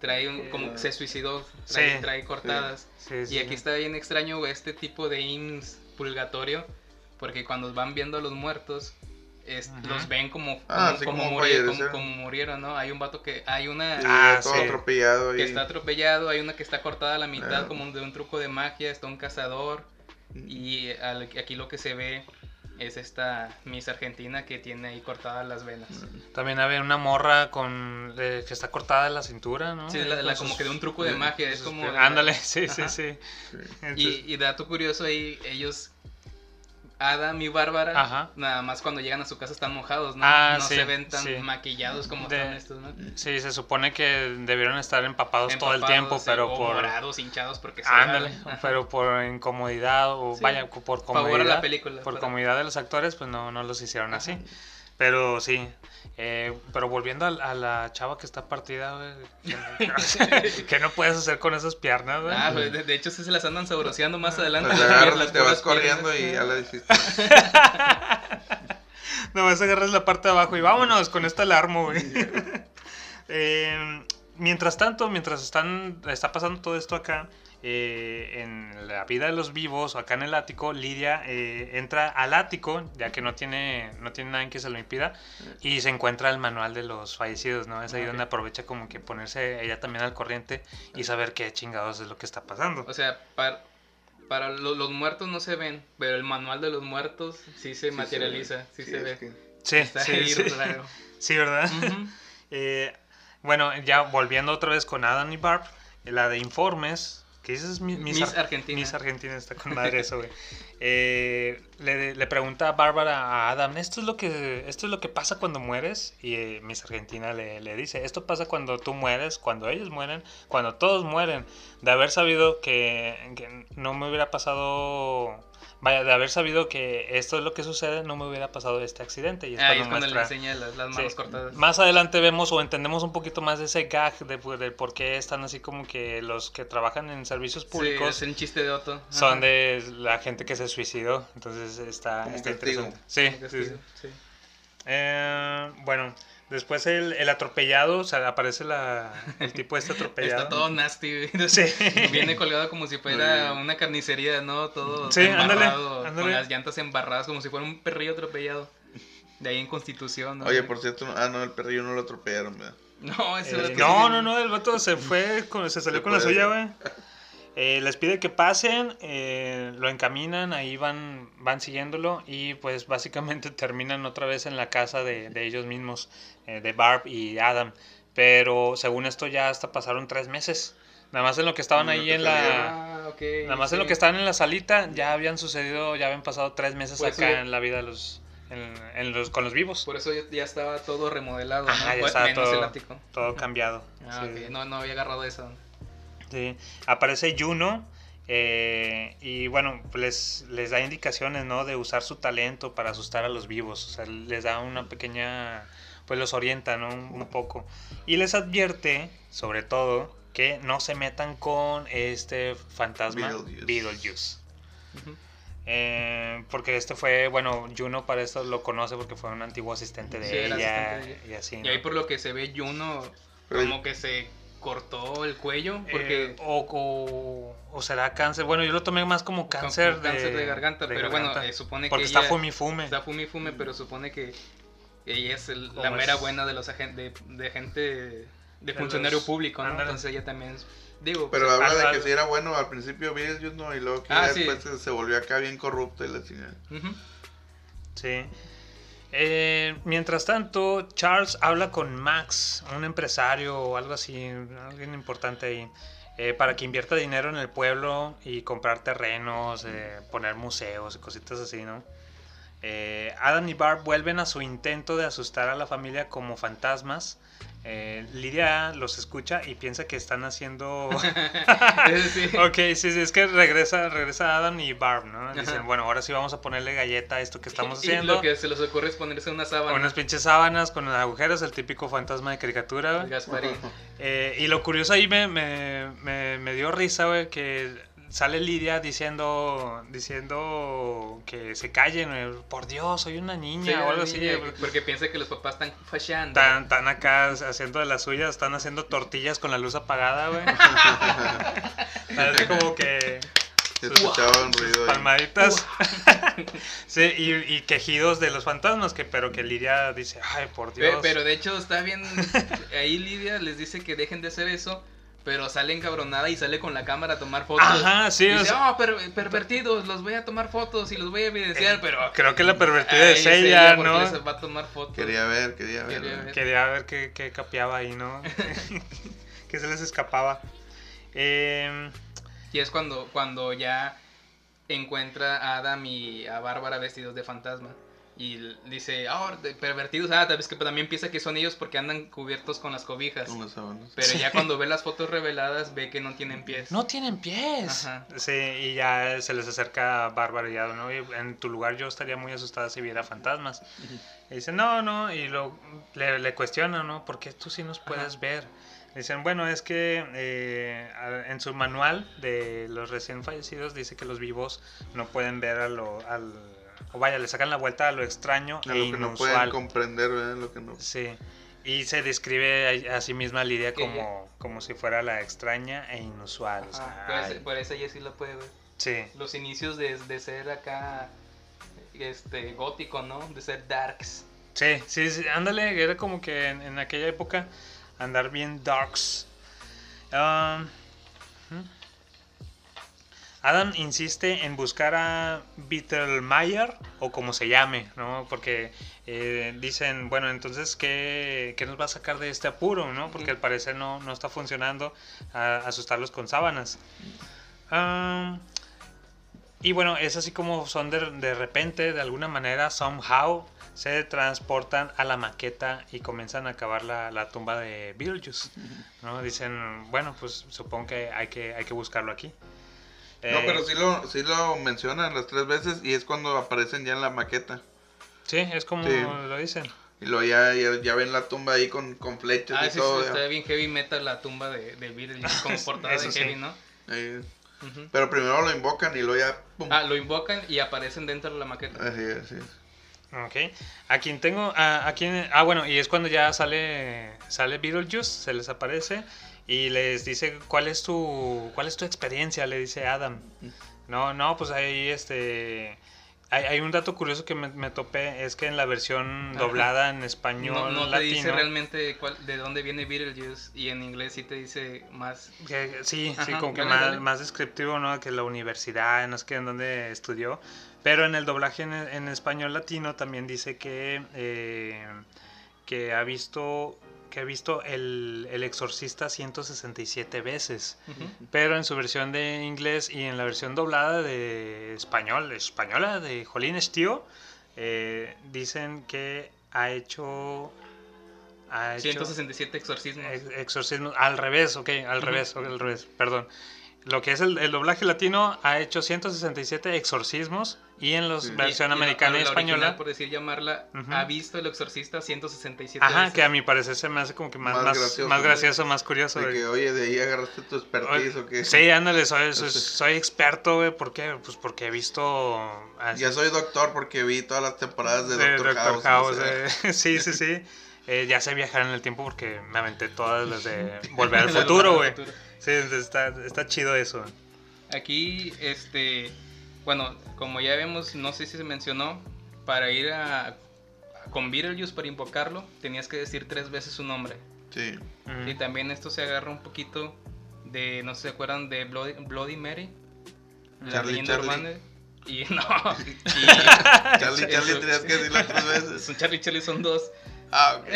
trae un, como que se suicidó, trae, Sí. trae cortadas. Sí, sí, y aquí sí. está bien extraño este tipo de IMSS purgatorio, porque cuando van viendo a los muertos, es- los ven como, Ah, como, como como muri- como- fallecieron. como murieron, ¿no? Hay un vato que, hay una... Sí, Ah, todo sí. atropellado. que y- está atropellado, hay una que está cortada a la mitad Claro. como de un truco de magia, está un cazador y al- aquí lo que se ve es esta Miss Argentina que tiene ahí cortadas las venas. También había una morra con eh, que está cortada la cintura, ¿no? Sí, Eh, la- la- como que de un truco de magia, es como... Ándale, sí, sí, sí. Entonces- Y, y dato curioso ahí, ellos, Adam y Bárbara, Ajá. nada más cuando llegan a su casa están mojados, ¿no? Ah, no sí, se ven tan sí. maquillados como De- están estos, ¿no? Sí, se supone que debieron estar empapados, todo el tiempo, pero o por... morados, hinchados, porque se Ándale, pero por incomodidad o Sí. vaya, por Favor a la comodidad. película, por para- comodidad de los actores, pues no, no los hicieron así. Pero sí, eh, pero volviendo a, a la chava que está partida, güey, que, *laughs* que no puedes hacer con esas piernas, güey. Ah, pues, de, de hecho sí se las andan sabroseando más adelante. Pues te agarras, vas piernas. corriendo y ya la hiciste. *laughs* Nomás agarras la parte de abajo y vámonos con esta alarma, güey. *laughs* Eh, mientras tanto, mientras están, está pasando todo esto acá, eh, en la vida de los vivos, acá en el ático, Lidia eh, entra al ático, ya que no tiene, no tiene nada en que se lo impida, y se encuentra el manual de los fallecidos, ¿no? Es ahí Ok. donde aprovecha como que ponerse ella también al corriente y saber qué chingados es lo que está pasando. O sea, para, para lo- los muertos no se ven, pero el manual de los muertos sí se materializa, sí, Sí, se ve. que- Sí, Está sí, ahí sí. raro. *laughs* Sí, ¿verdad? *laughs* Eh, bueno, ya volviendo otra vez con Adam y Barb, eh, la de informes, que dices Mi- Miss, Miss Ar- Argentina. Miss Argentina está con *laughs* madre eso, güey. Eh, le, le pregunta a Bárbara a Adam, esto es lo que esto es lo que pasa cuando mueres y eh, Miss Argentina le, le dice, esto pasa cuando tú mueres, cuando ellos mueren, cuando todos mueren. De haber sabido que, que no me hubiera pasado Vaya, de haber sabido que esto es lo que sucede, no me hubiera pasado este accidente. Y es Ahí cuando es cuando le enseña las, las manos Sí. cortadas. Más adelante vemos o entendemos un poquito más de ese gag de, de por qué están así como que los que trabajan en servicios Sí, públicos es un chiste de Otto. Ajá. son de la gente que se suicidó. Entonces está, está interesante. Sí, sí, sí. sí. Eh, bueno, después el, el atropellado, o sea, aparece la, el tipo este atropellado. *laughs* Está todo nasty. güey. *laughs* Sí. Viene colgado como si fuera una carnicería, ¿no? Todo Sí, ándale, embarrado, ándale. con las llantas embarradas como si fuera un perrillo atropellado. De ahí en Constitución, ¿no? Oye, por cierto, no- ah, no, el perrillo no lo atropellaron, ¿verdad? No, ese Eh, no, no, no, el vato se fue, con- se salió Se con la suya, güey. Eh, les pide que pasen, eh, lo encaminan, ahí van, van siguiéndolo y pues básicamente *laughs* terminan otra vez en la casa de, de ellos mismos, eh, de Barb y Adam. Pero según esto ya hasta pasaron tres meses. Nada más en lo que estaban lo ahí en la... Ah. Nada más en lo que estaban en la salita ya habían sucedido, ya habían pasado tres meses Pues acá sí. en la vida de los... en, en los, con los vivos. Por eso ya, estaba todo remodelado, ya Fue- estaba menos el todo, ático. todo cambiado. Ah, sí. No, no había agarrado eso. Sí. Aparece Juno eh, y bueno, les, les da indicaciones, ¿no? De usar su talento para asustar a los vivos. O sea, les da una pequeña... Pues los orienta, ¿no? Un, un poco. Y les advierte, sobre todo, que no se metan con este fantasma Beetlejuice. Beetlejuice. Eh, porque este fue, bueno, Juno para esto lo conoce porque fue un antiguo asistente de Sí, ella asistente de ella. y así. Y ahí ¿no? por lo que se ve Juno como que se cortó el cuello porque Eh, o, o, o será cáncer. Bueno, yo lo tomé más como cáncer, con cáncer de, garganta, pero bueno, eh, supone porque que está ella- fumi fume. Está fumi fume, pero supone que ella es el- la mera es- buena de los agentes de, de gente de De funcionario los- público, ¿no? Entonces ella también es- digo, Pero pues, habla al- de que al- si era bueno al principio ¿no? Y luego que Ah, sí. después se, volvió acá bien corrupto y la chingada. Sí. Eh, mientras tanto, Charles habla con Max, un empresario o algo así, alguien importante ahí, eh, para que invierta dinero en el pueblo y comprar terrenos, eh, poner museos y cositas así, ¿no? Adam y Barb vuelven a su intento de asustar a la familia como fantasmas. Eh, Lidia los escucha y piensa que están haciendo... *laughs* Sí. ok, sí, sí, es que regresa, regresa Adam y Barb, ¿no? Dicen, Ajá. bueno, ahora sí vamos a ponerle galleta a esto que estamos *laughs* Y haciendo. lo que se les ocurre es ponerse una sábana. Unas pinches sábanas con agujeros, el típico fantasma de caricatura. Gasparín. Eh, y lo curioso ahí me, me, me, me dio risa, güey, que sale Lidia diciendo diciendo que se callen, por Dios, soy una niña Sí, o algo así. güey. porque piensa que los papás están fachando. Tan, tan acá haciendo de las suyas, están haciendo tortillas con la luz apagada, güey. *laughs* Parece como que Se escuchaba un ruido ahí. palmaditas. *laughs* sí, y, y quejidos de los fantasmas, que pero que Lidia dice, ay, por Dios. Pero de hecho está bien. Ahí Lidia les dice que dejen de hacer eso. Pero sale encabronada y sale con la cámara a tomar fotos. Ajá, sí, o Dice, sea- oh, per- pervertidos, los voy a tomar fotos y los voy a evidenciar, Eh, pero. creo que la pervertida es ella, porque ¿no? les va a tomar fotos. Quería ver, quería ver. Quería ¿no? ver. Quería ver qué, qué capeaba ahí, ¿no? *laughs* que se les escapaba. Eh, Y es cuando, cuando ya encuentra a Adam y a Bárbara vestidos de fantasma. Y dice, ah, de pervertidos. Ah, tal vez que también piensa que son ellos porque andan cubiertos con las cobijas. Con las. Pero ya cuando ve las fotos reveladas, ve que no tienen pies. no tienen pies. Ajá. Sí, y ya se les acerca Bárbara y Adam, ¿no? Y en tu lugar yo estaría muy asustada si viera fantasmas. Y dicen, no, no, y lo, le, le cuestionan, ¿no? ¿Por qué tú sí nos puedes ver? Dicen, bueno, es que eh, en su manual de los recién fallecidos dice que los vivos no pueden ver a lo, al... O vaya, le sacan la vuelta a lo extraño A e lo que no pueden comprender, ¿verdad? Lo que no. Sí. Y se describe a, a sí misma Lidia como, como si fuera la extraña e inusual. o sea, Ah, por, ay, por eso ella sí lo puede ver. sí. Los inicios de, de ser acá este gótico, ¿no? De ser darks. Sí, sí, sí, ándale, era como que en, en aquella época andar bien darks. Um. Adam insiste en buscar a Beetlemeyer o como se llame, ¿no? Porque eh, dicen, bueno, entonces, ¿qué, qué nos va a sacar de este apuro, no? Porque al parecer no, no está funcionando asustarlos con sábanas. Y bueno, es así como son de, de repente, de alguna manera, somehow, se transportan a la maqueta y comienzan a cavar la, la tumba de Beetlejuice. ¿no? Dicen, bueno, pues supongo que hay que, hay que buscarlo aquí. No, Eh, pero sí lo, sí lo mencionan las tres veces y es cuando aparecen ya en la maqueta. Sí, es como Sí. lo dicen. Y luego ya, ya, ya ven la tumba ahí con, con flechas Ah, y sí, todo. sí, está bien heavy metal la tumba de, de Beetlejuice *laughs* como portada Eso de sí. heavy, ¿no? Pero primero lo invocan y luego ya. pum. Ah, lo invocan y aparecen dentro de la maqueta. Así es, así es. Ok. A quien tengo. A, a quien, ah, bueno, y es cuando ya sale. Sale Beetlejuice, se les aparece. Y les dice cuál es tu. cuál es tu experiencia, le dice Adam. No, no, pues ahí este. Hay, hay un dato curioso que me, me topé, es que en la versión Ajá. doblada en español No, no te latino. dice realmente cuál, de dónde viene Beetlejuice y en inglés sí te dice más. que- sí, sí, Ajá, como que más, dale. más descriptivo, ¿no? Que la universidad, no sé qué, en dónde estudió. Pero en el doblaje en, en español latino también dice que, eh, que ha visto que ha visto el, el exorcista 167 veces. Pero en su versión de inglés y en la versión doblada de español, española de Jolín Estío, eh, dicen que ha hecho... Ha hecho 167 exorcismos. ex- exorcismos. Al revés, ok, al revés, al revés, perdón. Lo que es el, el doblaje latino ha hecho 167 exorcismos y en la Sí. versión Y- y americana y la original, española... por decir llamarla, Ujú. ha visto el exorcista 167 Ajá, veces. que a mi parecer se me hace como que más, Más más, gracioso, más gracioso, más curioso. De güey. que, oye, de ahí agarraste tu expertise o qué. Sí, ándale, soy, soy, Este- soy experto, güey. ¿Por qué? Pues porque he visto... así- Ya soy doctor porque vi todas las temporadas de, de Doctor, Doctor House. House, no sé. eh. *laughs* sí, sí, sí. *laughs* Eh, ya sé viajar en el tiempo porque me aventé todas las de *laughs* Volver al Futuro, güey. Sí, está, está chido eso. Aquí, este, bueno, como ya vemos, no sé si se mencionó, para ir a, con Beetlejuice, para invocarlo, tenías que decir tres veces su nombre. Sí. Mm. Y también esto se agarra un poquito de, no sé si se acuerdan de Bloody, Bloody Mary, la Charlie, leyenda Charlie. Y *laughs* no, y, *laughs* Charlie, *laughs* Charlie, tenías que decirlo tres veces. Son Charlie Charlie son dos. Ah, ok.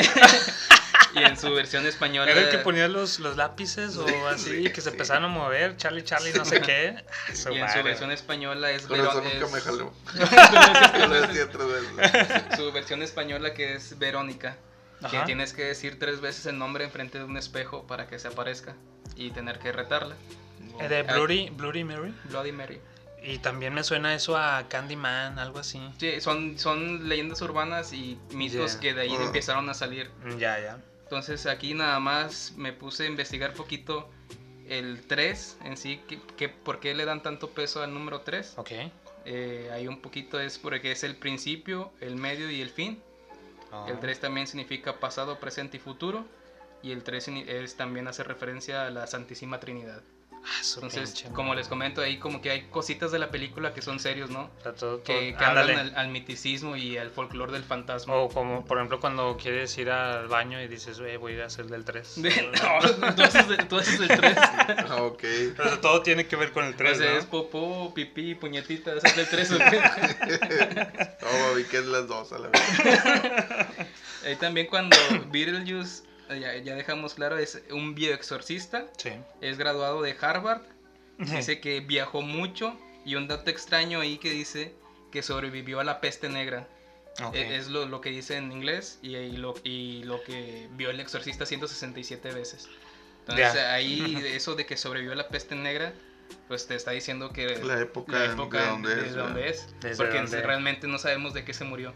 Y en su versión española. Era el que ponía los, los lápices o Sí, así, sí, que se sí. empezaron a mover, Charlie, Charlie, no sé qué. Ah, su Y en su versión española es Con eso nunca es- me jaló. *laughs* *laughs* Su- versión española que es Verónica. Que Ajá. tienes que decir tres veces el nombre enfrente de un espejo para que se aparezca y tener que retarla. Eh, De Bloody, Bloody Mary. Bloody Mary. Y también me suena eso a Candyman, algo así. Sí, son, son leyendas urbanas y mitos Yeah. que de ahí Ah. empezaron a salir. Ya, ya. Entonces aquí nada más me puse a investigar poquito el 3 en sí, que, que- por qué le dan tanto peso al número 3. Ok. Eh, ahí un poquito es porque es el principio, el medio y el fin. Ah. El 3 también significa pasado, presente y futuro. Y el 3 signi- es, también hace referencia a la Santísima Trinidad. Ah, Entonces, pinche como les comento ahí, como que hay cositas de la película que son serios, ¿no? O sea, todo- todo- Que, que hablan al, al miticismo y al folclore del fantasma. O como, por ejemplo, cuando quieres ir al baño y dices, "Eh, voy a ir a hacer del 3. *laughs* no, tú haces, el- tú haces el 3. Ah, ok. Pero todo tiene que ver con el 3, O sea, ¿no? es popó, pipí, puñetita, ese es el 3. No, vi que es las dos a la vez. Ahí también cuando Beetlejuice, ya, ya dejamos claro, es un bioexorcista. Sí. Es graduado de Harvard. Dice que viajó mucho. Y un dato extraño ahí que dice que sobrevivió a la peste negra. Ok. E- Es lo, lo que dice en inglés y, y lo, y lo que vio el exorcista 167 veces. Entonces Ya. ahí eso de que sobrevivió a la peste negra, pues te está diciendo que La época la de época dónde de es, dónde ¿verdad? es. Porque dónde. realmente no sabemos de qué se murió.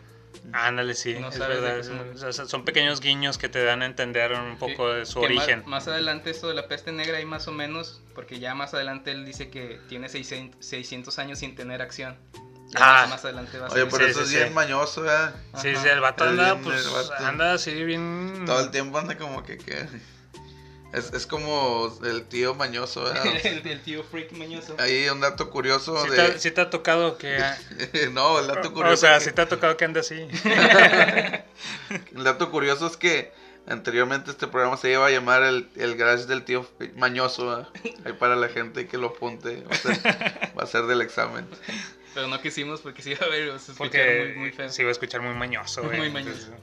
Ándale, sí, No es sabes de verdad. O sea, son pequeños guiños que te dan a entender un poco Que- de su origen. Más, adelante esto de la peste negra hay más o menos, porque ya más adelante él dice que tiene 600, 600 años sin tener acción. Ah. más, más adelante va a Oye, ser. pero Sí, eso sí, es sí. bien mañoso, ¿verdad? Sí, Ajá. sí, el vato anda, bien pues, vato. anda así bien... Todo el tiempo anda como que... que- Es, es como el tío mañoso, ¿verdad? *laughs* el, el tío freak mañoso. Ahí un dato curioso Sí de... te, sí te ha tocado que... *laughs* no, el dato curioso... O sea, que- sí te ha tocado que ande así. *laughs* El dato curioso es que anteriormente este programa se iba a llamar el, el garage del tío mañoso. ¿verdad? Ahí para la gente que lo apunte. Va a ser, va a ser del examen. Pero no quisimos porque sí iba a ver, se Porque muy, muy feo. se iba a escuchar muy mañoso, güey. Muy mañoso. Entonces,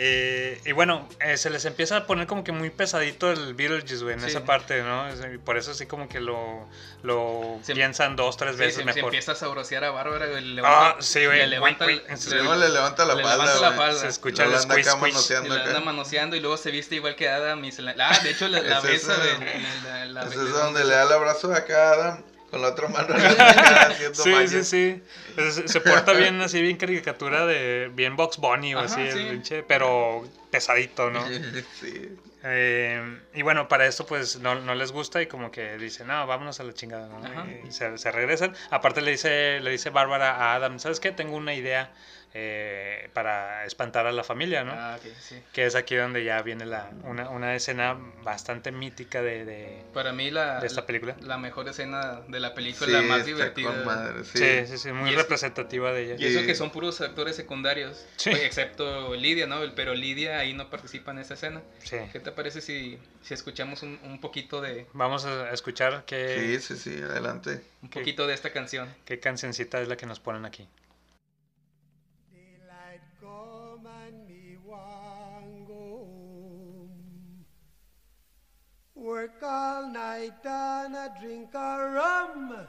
eh, y bueno, eh, se les empieza a poner como que muy pesadito el Beetlejuice, güey, en Sí. esa parte, ¿no? Y por eso así como que lo, lo Se- piensan dos, tres Sí, veces se, se mejor. empieza a sabrosear a Bárbara, güey, le Ah, levanta, sí, güey. le levanta, el- wink. le- Luego le levanta la le falda. levanta la güey. falda. Se escucha el squish, squish. y manoseando la anda manoseando y luego se viste igual que Adam y se la... Ah, de hecho la, *laughs* la Es besa esa. de... la- la- es donde le da el abrazo acá a Adam. Con la otra mano *laughs* haciendo Sí, sí, sí. Se, se porta bien así, bien caricatura de bien Box Bunny o Ajá, así, el pinche, pero pesadito, ¿no? *laughs* Sí. Eh, y bueno, para esto pues no, no les gusta y como que dicen, no, vámonos a la chingada. Y se, se regresan. Aparte le dice, le dice Bárbara a Adam, ¿sabes qué? Tengo una idea eh, para espantar a la familia, ¿no? Ah, ok, sí. Que es aquí donde ya viene la, una, una escena bastante mítica de, de, Para mí la, de esta película. la mejor escena de la película, Sí, la más divertida. con madre, sí. Sí, sí, sí, muy Y es- representativa de ella. Y eso que son puros actores secundarios, Sí. Oye, excepto Lidia, ¿no? Pero Lidia ahí no participa en esa escena. Sí. ¿Qué te parece si, si escuchamos un, un poquito de Vamos a escuchar qué, Sí, sí, sí, adelante. un poquito de esta canción? qué cancioncita es la que nos ponen aquí. work all night and I drink a rum.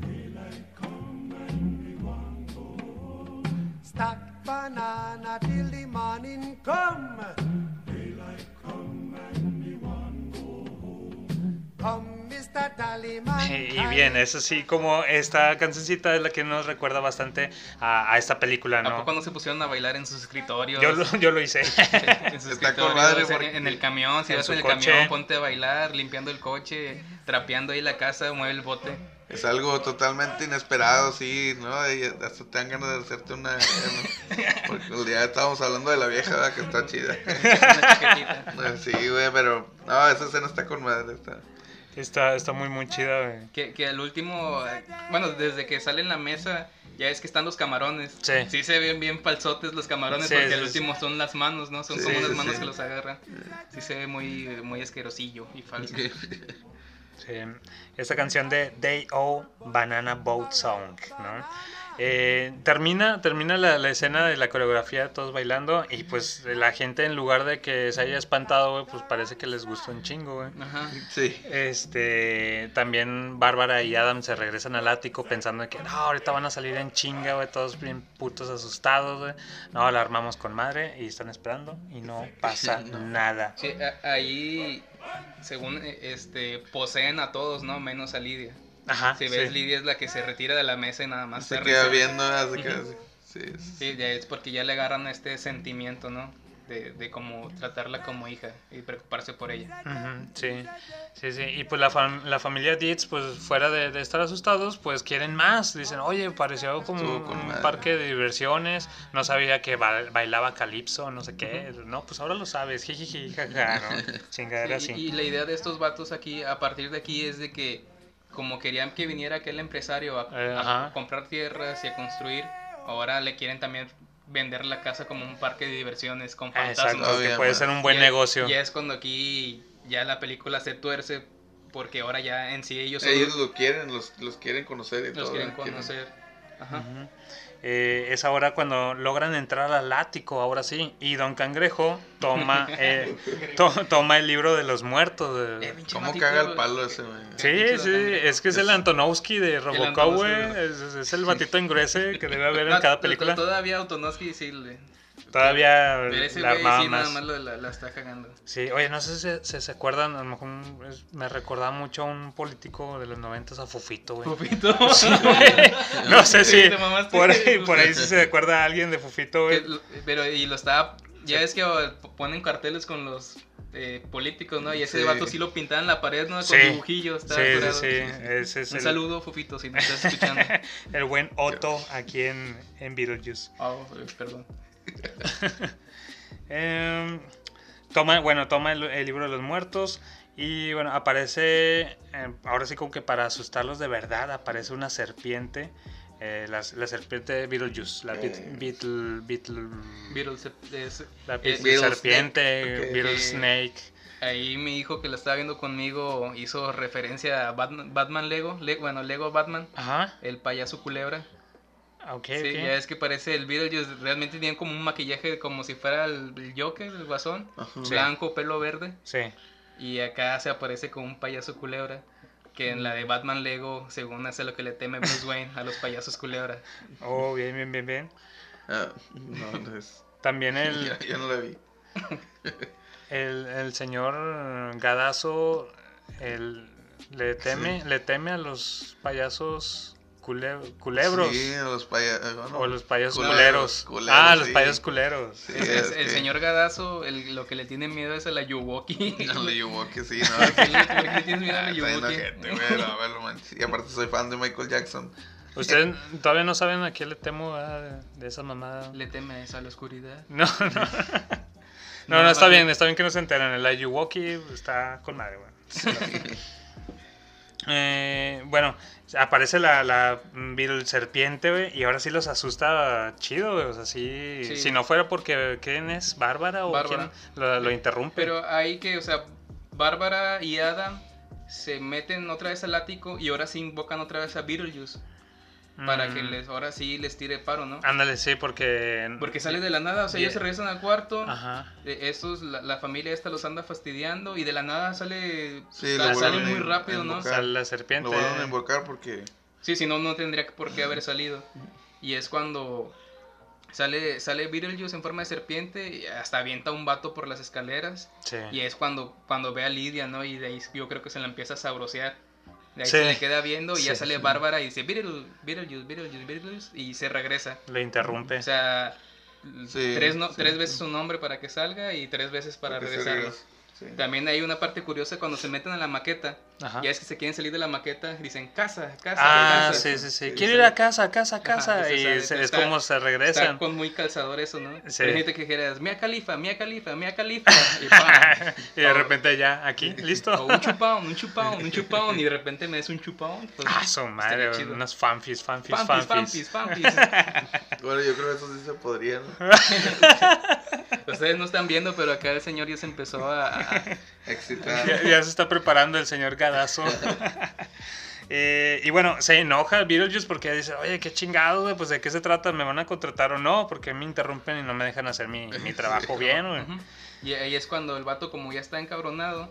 Daylight come and we want go home. Stack banana till the morning come. Daylight come and we want go home. Come Y bien, eso sí, como esta cancioncita es la que nos recuerda bastante a, a esta película, ¿A ¿no? no se pusieron a bailar en sus escritorios? Yo lo, yo lo hice. *laughs* en sus Está con escritorios, madre en- porque- en el camión, si en vas en el coche. camión, ponte a bailar, limpiando el coche, trapeando ahí la casa, mueve el bote. Es algo totalmente inesperado, sí, ¿no? Y hasta te dan ganas de hacerte una... ¿no? Porque el día estábamos hablando de la vieja, ¿verdad? Que está chida. *laughs* Una chaquetita. No, Sí, güey, pero... No, esa escena está con madre, está... Está, está muy, muy chida, güey. Que, que al último, bueno, desde que sale en la mesa, ya es que están los camarones. Sí. se ven bien falsotes los camarones Sí, porque sí, al sí. último son las manos, ¿no? Son Sí, como unas sí, manos sí. que los agarran. Sí se ve muy, muy asquerosillo y falso. Sí, esta canción de Day O Banana Boat Song, ¿no? Eh, termina termina la, la escena de la coreografía, todos bailando, y pues la gente en lugar de que se haya espantado, pues parece que les gustó un chingo, güey. Ajá. Sí. Este, también Bárbara y Adam se regresan al ático pensando que no, ahorita van a salir en chinga, güey, todos bien putos asustados, güey. No, la armamos con madre y están esperando y no pasa *laughs* nada. Sí, ahí, según este, poseen a todos, ¿no? Menos a Lidia. Ajá, Si ves, sí. Lidia es la que se retira de la mesa y nada más Se se queda risa. viendo, ¿verdad? Se queda Ujú. así. Sí, sí. Sí, ya es porque ya le agarran este sentimiento, ¿no? De, de cómo tratarla como hija y preocuparse por ella. Ujú, sí, sí, sí. Y pues la, fam- la familia Dietz, pues fuera de, de estar asustados, pues quieren más. Dicen, oye, pareció como un madre. parque de diversiones. No sabía que ba- bailaba calipso, no sé qué. No, pues ahora lo sabes. Jijiji, jaja, ¿no? *laughs* Chingadera Sí, así. y, y la idea de estos vatos aquí, a partir de aquí, es de que como querían que viniera aquel empresario a, Eh, a comprar tierras y a construir, ahora le quieren también vender la casa como un parque de diversiones con fantasmas. Exacto, que puede ser un buen Ya- negocio. Ya es cuando aquí ya la película se tuerce porque ahora ya en sí ellos, Ellos lo quieren, los, los quieren conocer y los todo. quieren quieren- conocer. Ajá. Eh, es ahora cuando logran entrar al ático, ahora sí. Y Don Cangrejo toma, *laughs* eh, to- toma el libro de los muertos. de- Eh, ¿Cómo matito, caga el palo ese, güey? Sí, sí, es que es el Antonovsky de Robocop, güey. Es, el batito engruese que debe haber en cada película. Todavía Autonoski sí le... Todavía Pero ese la güey armaba sí nada más. la, está cagando. Sí, oye, no sé si se, se acuerdan, a lo mejor es- me recordaba mucho a un político de los noventas, a Fufito, güey. Fufito. *laughs* Sí, güey. No sé si por ahí, *laughs* por ahí si se acuerda a alguien de Fufito, güey. pero y lo estaba... Ya es que oh, ponen carteles con los eh, políticos, ¿no? Y ese Sí. vato sí lo pintaban en la pared, ¿no? Con Sí. dibujillos. Sí, sí, sí, ese es Un el- saludo, Fufito, si me estás escuchando. *laughs* El buen Otto aquí en, en Beetlejuice. Oh, perdón. *laughs* Em, toma, bueno, toma el, el libro de los muertos y bueno, aparece, em, ahora sí como que para asustarlos de verdad, aparece una serpiente, eh, la, la serpiente de Beetlejuice, la Beetle, Beetle, Beetle- Beatles es- la eh, Beetle Beetle serpiente, Snake, ok. Beetle Eh, Snake. Ahí mi hijo que la estaba viendo conmigo hizo referencia a Batman, Batman Lego, Le- bueno, Lego Batman, Ajá, el payaso culebra. Ok, Sí, ok. ya es que parece el Beetlejuice, realmente tienen como un maquillaje como si fuera el, el Joker, el guasón, blanco, pelo verde, Sí, y acá se aparece como un payaso culebra, que en la de Batman Lego, según hace lo que le teme Bruce Wayne a los payasos culebra. *laughs* oh, bien, bien, bien, bien. Ah, no, no es... También el, *laughs* Ya, ya no la vi. *laughs* el, el señor Gadazo el, le teme le teme a los payasos cule- culebros Sí, los payasos. bueno, o los payasos culeros, culeros, culeros, ah los sí. payasos culeros Sí, El, es el que- señor Gadazo, el- lo que le tiene miedo es a la Yuwoki. *laughs* No sí, ¿Por no. *laughs* qué le- por qué le tienes miedo a la Yuwoki? no, manches. Y aparte soy fan de Michael Jackson. ustedes todavía no saben a qué le temo ¿verdad? de, esa mamada Le teme a eso, a la oscuridad. *laughs* no no no, no, está bien está bien que no se enteren el Ayuwoki está con madre güey. Eh, bueno, aparece la, la serpiente, güey, y ahora sí los asusta chido, güey. O sea, sí, Sí. Si no fuera porque, ¿quién es? ¿Bárbara o Bárbara. quién lo, lo interrumpe? Pero ahí que, o sea, Bárbara y Adam se meten otra vez al ático y ahora sí invocan otra vez a Beetlejuice. Para que Mm. les, ahora sí les tire paro, ¿no? Ándale, sí, porque... Porque sale de la nada, o sea, ellos Yeah. se regresan al cuarto. Ajá. eh, Estos, la, la familia esta los anda fastidiando y de la nada sale, Sí, sale muy rápido, ¿no? Sale la serpiente. Lo vuelven a invocar porque. Sí, si no, no tendría por qué haber salido. Y es cuando Sale, sale Beetlejuice en forma de serpiente y hasta avienta un vato por las escaleras. Sí. Y es cuando, cuando ve a Lidia, ¿no? Y de ahí yo creo que se la empieza a sabrosear. De ahí Sí. se le queda viendo y ya sale sí. Bárbara y dice Beetle- Beetlejuice, Beetlejuice, Beetlejuice y se regresa. Le interrumpe. O sea, Sí, tres, no- sí. tres veces su nombre para que salga y tres veces para regresarlo. También hay una parte curiosa cuando se meten a la maqueta. Ajá. Ya es que se quieren salir de la maqueta, dicen casa, casa. Ah, casa". sí, sí, sí. Quiero ir a casa, casa, Ajá, casa. se y es Está- como se Está regresan. con muy calzador eso, ¿no? Sí. Hay gente que dijeras, Mia Califa, Mia Califa, Mia Califa. Y, ¡pam! *laughs* y de repente ya, aquí, *laughs* listo. O un chupón, un chupón, un chupón. Y de *laughs* repente me des un chupón. Pues, Ah, su madre, unos fanfis, fanfis, fanfis. pampis, pampis. Bueno, yo creo que eso sí se podría, ¿no? Ustedes no están viendo, pero acá el señor ya se empezó a... a- Excitar. Ya, ya se está preparando el señor *laughs* Eh, y bueno, se enoja Beetlejuice porque dice, oye, qué chingado, güey, pues de qué se trata, me van a contratar o no, porque me interrumpen y no me dejan hacer mi, mi trabajo bien, güey. Y ahí es cuando el vato, como ya está encabronado,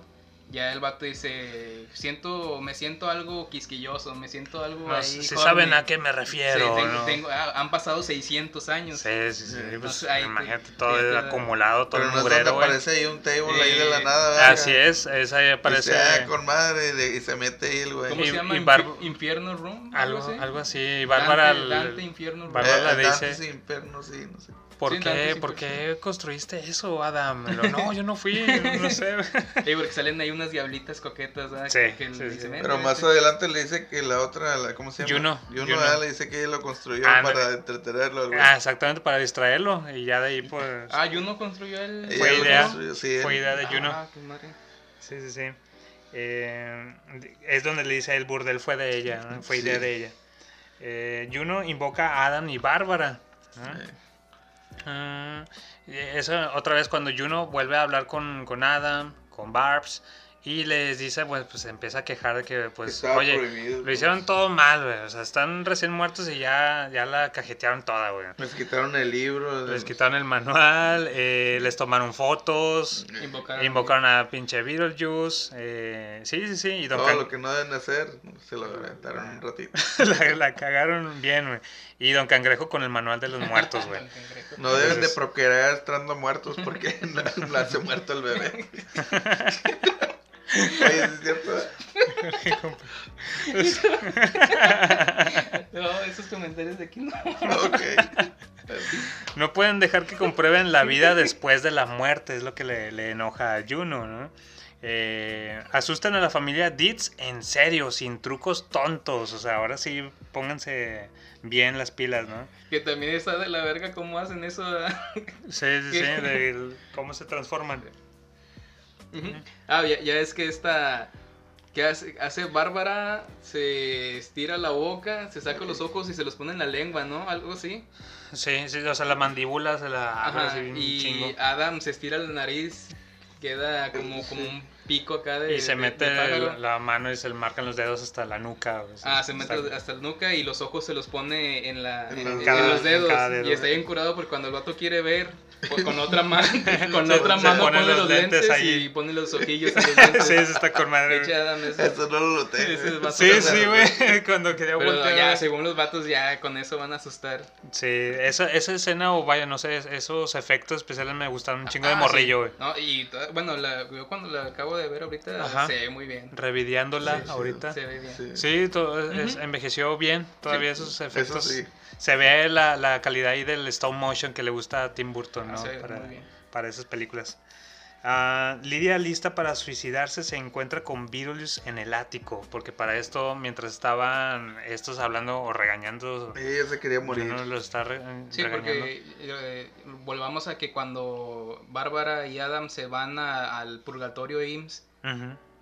ya el vato dice, siento, me siento algo quisquilloso, me siento algo No, ahí. si horny". saben a qué me refiero, Sí, tengo- ¿no? tengo- ah, han pasado 600 años. Sí, sí, sí, pues, Entonces, ahí te- imagínate todo te- el te- acumulado, todo Pero el mugrero, aparece ahí un table ahí de la Eh, nada, ¿verdad? Así es, es ahí aparece Y se da con madre y, de- y se mete ahí el güey. ¿Cómo Y- se llama? y Barb- Infierno Room. algo, así. algo así. Y Bárbara, Dante, Dante, Infierno Room. Bárbara Eh, le dice, Inferno, sí, no sé. ¿Por Sí, qué, Dantes ¿por Inferno. qué construiste eso, Adam? Lo, *laughs* no, yo no fui, no sé. Sí, porque salen ahí unas diablitas coquetas, ¿verdad? Sí, que, que sí, le sí. dicen, "Vente, Pero más vente". adelante le dice que la otra, la, ¿cómo se llama? Juno, Juno, Juno. ah, le dice que ella lo construyó Ah, para no. entretenerlo. al güey. Ah, exactamente, para distraerlo. Y ya de ahí, pues, Ah, Juno construyó el... Fue idea. construyó, fue idea de Juno. Ah, qué madre. Sí, sí, sí. Eh, es donde le dice el burdel fue de ella, ¿no? fue idea Sí. de ella. Eh, Juno invoca a Adam y Bárbara. ¿no? Y eso otra vez cuando Juno vuelve a hablar con, con Adam, con Barbs, y les dice, pues, pues empieza a quejar de que, pues, Estaba oye, prohibido, lo pues. hicieron todo mal, güey. O sea, están recién muertos y ya, ya la cajetearon toda, güey. Les quitaron el libro. Les quitaron el manual, eh, les tomaron fotos, Invocaron. invocaron a pinche Beetlejuice. Eh, sí, sí, sí. Y Don Todo Can- lo que no deben hacer, se lo aventaron un ratito. *laughs* la, la cagaron bien, güey. Y Don Cangrejo con el manual de los muertos, güey. *laughs* No deben de procrear estando muertos porque *laughs* nace muerto el bebé. Oye, ¿sí ¿es cierto? *laughs* No, esos comentarios de aquí no. Ok. No pueden dejar que comprueben la vida después de la muerte, es lo que le, le enoja a Juno, ¿no? Eh, asustan a la familia Ditz en serio, sin trucos tontos. O sea, ahora sí pónganse bien las pilas, ¿no? Que también está de la verga cómo hacen eso. ¿verdad? Sí, sí, sí, *laughs* del- cómo se transforman. Ah, ya, ya es que esta... que hace, hace Bárbara? Se estira la boca, se saca los ojos y se los pone en la lengua, ¿no? Algo así. Sí, sí, o sea, la mandíbula se la Ajá, y chingo. Adam se estira la nariz, queda como, como un pico acá de... Y se de- mete de la, la mano y se le marcan los dedos hasta la nuca. Ah, se mete Está- hasta el nuca y los ojos se los pone en, la, en, En en cada- los en dedos. cada dedo. Y está bien curado porque cuando el vato quiere ver, pues, con *laughs* otra mano, *laughs* con Se- otra se mano pone pone los los lentes lentes, ahí. y pone los ojillos *laughs* en los lentes. Sí, eso está con madre. Eso- no lo noté. Sí, sí, güey. Cuando quería Pero voltear. ya, según los vatos, ya con eso van a asustar. Sí, esa, esa escena, o vaya, no sé, esos efectos especiales me gustaron un chingo de Ah, morrillo, güey. sí. No, y bueno, la, yo cuando la acabo de ver ahorita, Ajá. se ve muy bien. Revideándola Sí, ahorita. Se ve bien. Sí. Sí, todo es- envejeció bien. Todavía Sí, esos efectos. sí. Se ve la, la calidad ahí del stop motion que le gusta a Tim Burton, Ah, ¿no? se ve para, muy bien. para esas películas. Ah, Lidia, lista para suicidarse, se encuentra con Beetlejuice en el ático. Porque para esto, mientras estaban estos hablando o regañando, Ella se quería morir. uno los está re- Sí, regañando. porque eh, volvamos a que cuando Bárbara y Adam se van a- al purgatorio IMSS,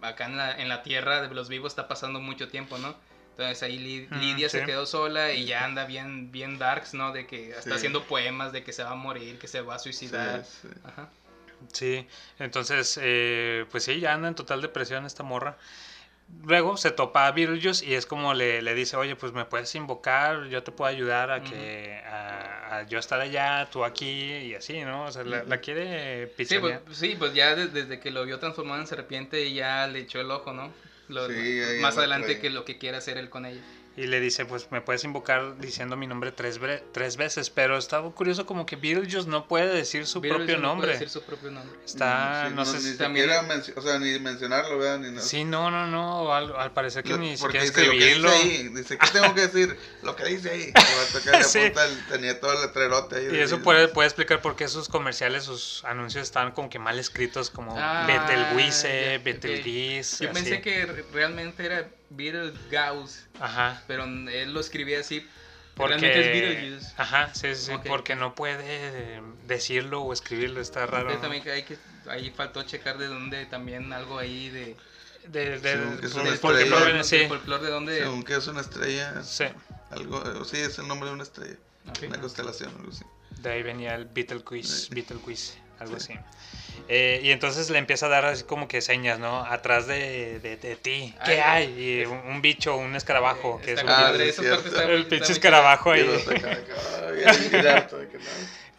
acá en la, en la tierra de los vivos está pasando mucho tiempo, ¿no? Entonces ahí Li- Mm, Lidia se sí. quedó sola y ya anda bien, bien darks, ¿no? De que está Sí. haciendo poemas de que se va a morir, que se va a suicidar. Sí, sí. Ajá. Sí, entonces, eh, pues sí, ya anda en total depresión esta morra. Luego se topa a Beetlejuice y es como le, le dice, oye, pues me puedes invocar, yo te puedo ayudar a que a, a yo estar allá, tú aquí y así, ¿no? O sea, la, la quiere Sí pues, sí, pues ya de- desde que lo vio transformado en serpiente ya le echó el ojo, ¿no? Lo- Sí, más adelante que lo que quiere hacer él con ella. Y le dice, pues me puedes invocar diciendo mi nombre tres, tres veces. Pero estaba curioso como que Beetlejuice no puede decir su Beetlejuice propio no puede nombre. decir su propio nombre. Está, Sí, no, sé ni si... siquiera menci- o sea, ni mencionarlo, ¿verdad? Ni nada. Sí, no, no, no. Al, al parecer que ni siquiera dice lo que escribirlo. dice ahí. Dice, ¿qué tengo que decir? *laughs* Lo que dice ahí. Le *laughs* Sí. apunta el- tenía todo el letrerote ahí. Y eso puede, puede explicar por qué sus comerciales, sus anuncios están como que mal escritos, como Ah, Betelgeuse, ya, Betelgeuse. Yo así. pensé que re- realmente era Beetlejuice, Ajá. pero él lo escribía así. Porque, Realmente es Beetlejuice. Ajá, sí, sí, porque no puede eh, decirlo o escribirlo, está raro. Entonces también que hay que, ahí faltó checar de dónde también algo ahí de... De, de- Según que es del una estrella. sí. del folclore de dónde... Según que es una estrella. Sí. Algo, eh, sí, es el nombre de una estrella. Ok. Una constelación, algo así. De ahí venía el Beetlejuice, Beetlejuice, algo así. Eh, y entonces le empieza a dar así como que señas, ¿no? Atrás de, de, de ti, ¿qué Ay, hay? Y un, un bicho, un escarabajo, que es un- cierto. parte está el pinche escarabajo ahí. no.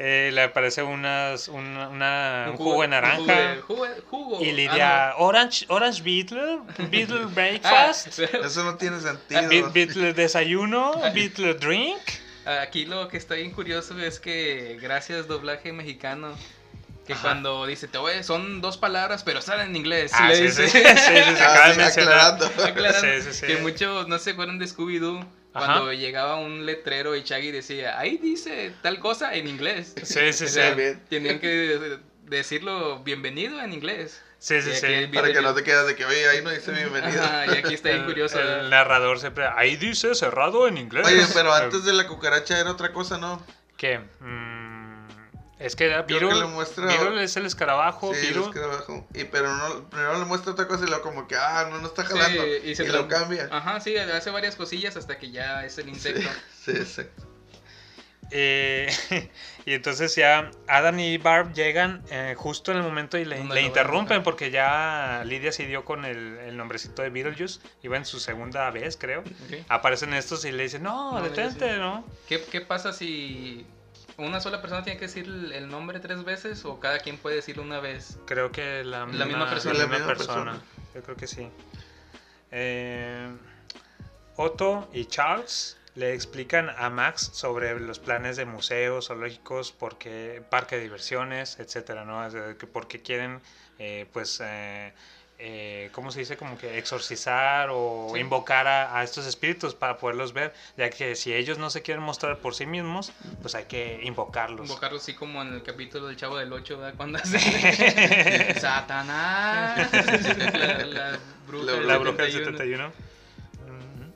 Eh, le aparece unas, una, una- Un un jugo de un naranja. jugo de- jugo, jugo. Y Ah, Lidia, Orange, Orange Beetle, Beetle *laughs* Breakfast, Ah, Eso no tiene Be- sentido. Beetle Desayuno, *laughs* Beetle Drink. Aquí lo que está bien curioso es que gracias doblaje mexicano que Ajá. cuando dice te voy son dos palabras pero salen en inglés Ah, le sí, dice. sí, sí, sí, se Ah, *laughs* acaba de sí, mencionar. aclarando. Aclarando Sí, sí, sí. que muchos no se acuerdan de Scooby Doo Ajá. cuando llegaba un letrero y Shaggy decía ahí dice tal cosa en inglés Sí, sí, O sí. sea, tenían que decirlo bienvenido en inglés Sí, sí, sí. Para que no te quedas de que, oye, ahí no dice bienvenido. Ajá, y aquí está bien El- curioso El, narrador siempre, ahí dice cerrado en inglés. Oye, pero antes de la cucaracha era otra cosa, ¿no? ¿Qué? Mm, es que le muestra- es el escarabajo, Sí, Beetle. es que abajo. Y pero no, primero le muestra otra cosa y luego como que, ah, no, no está jalando. Sí, y se lo cambia. Ajá, sí, hace varias cosillas hasta que ya es el insecto. *laughs* Sí, sí. Eh, *laughs* y entonces ya Adam y Barb llegan eh, justo en el momento y le, interrumpen porque ya Lidia se dio con el, el nombrecito de Beetlejuice. Iba en su segunda vez, creo. Aparecen estos y le dicen, no, No, detente. ¿no? ¿Qué, ¿Qué pasa si una sola persona tiene que decir el, nombre tres veces o cada quien puede decirlo una vez? Creo que la, misma, misma persona. la La misma misma persona. persona. Yo creo que sí. Eh, Otto y Charles le explican a Max sobre los planes de museos, zoológicos, porque, parque de diversiones, etcétera, ¿no? Porque quieren, eh, pues, eh, eh, ¿cómo se dice? Como que exorcizar o Sí. invocar a, a estos espíritus para poderlos ver, ya que si ellos no se quieren mostrar por sí mismos, pues hay que invocarlos. Invocarlo así como en el capítulo del Chavo del 8, ¿verdad? Cuando hace *laughs* Satanás. *laughs* la, la bruja, La bruja del 71. 71. Ujú.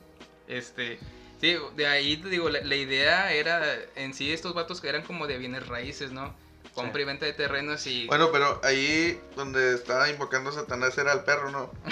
Este, sí, de ahí te digo, la, la idea era en sí estos vatos que eran como de bienes raíces, ¿no? Compra Sí. y venta de terrenos y... Bueno, pero ahí donde estaba invocando a Satanás era el perro, ¿no? *laughs*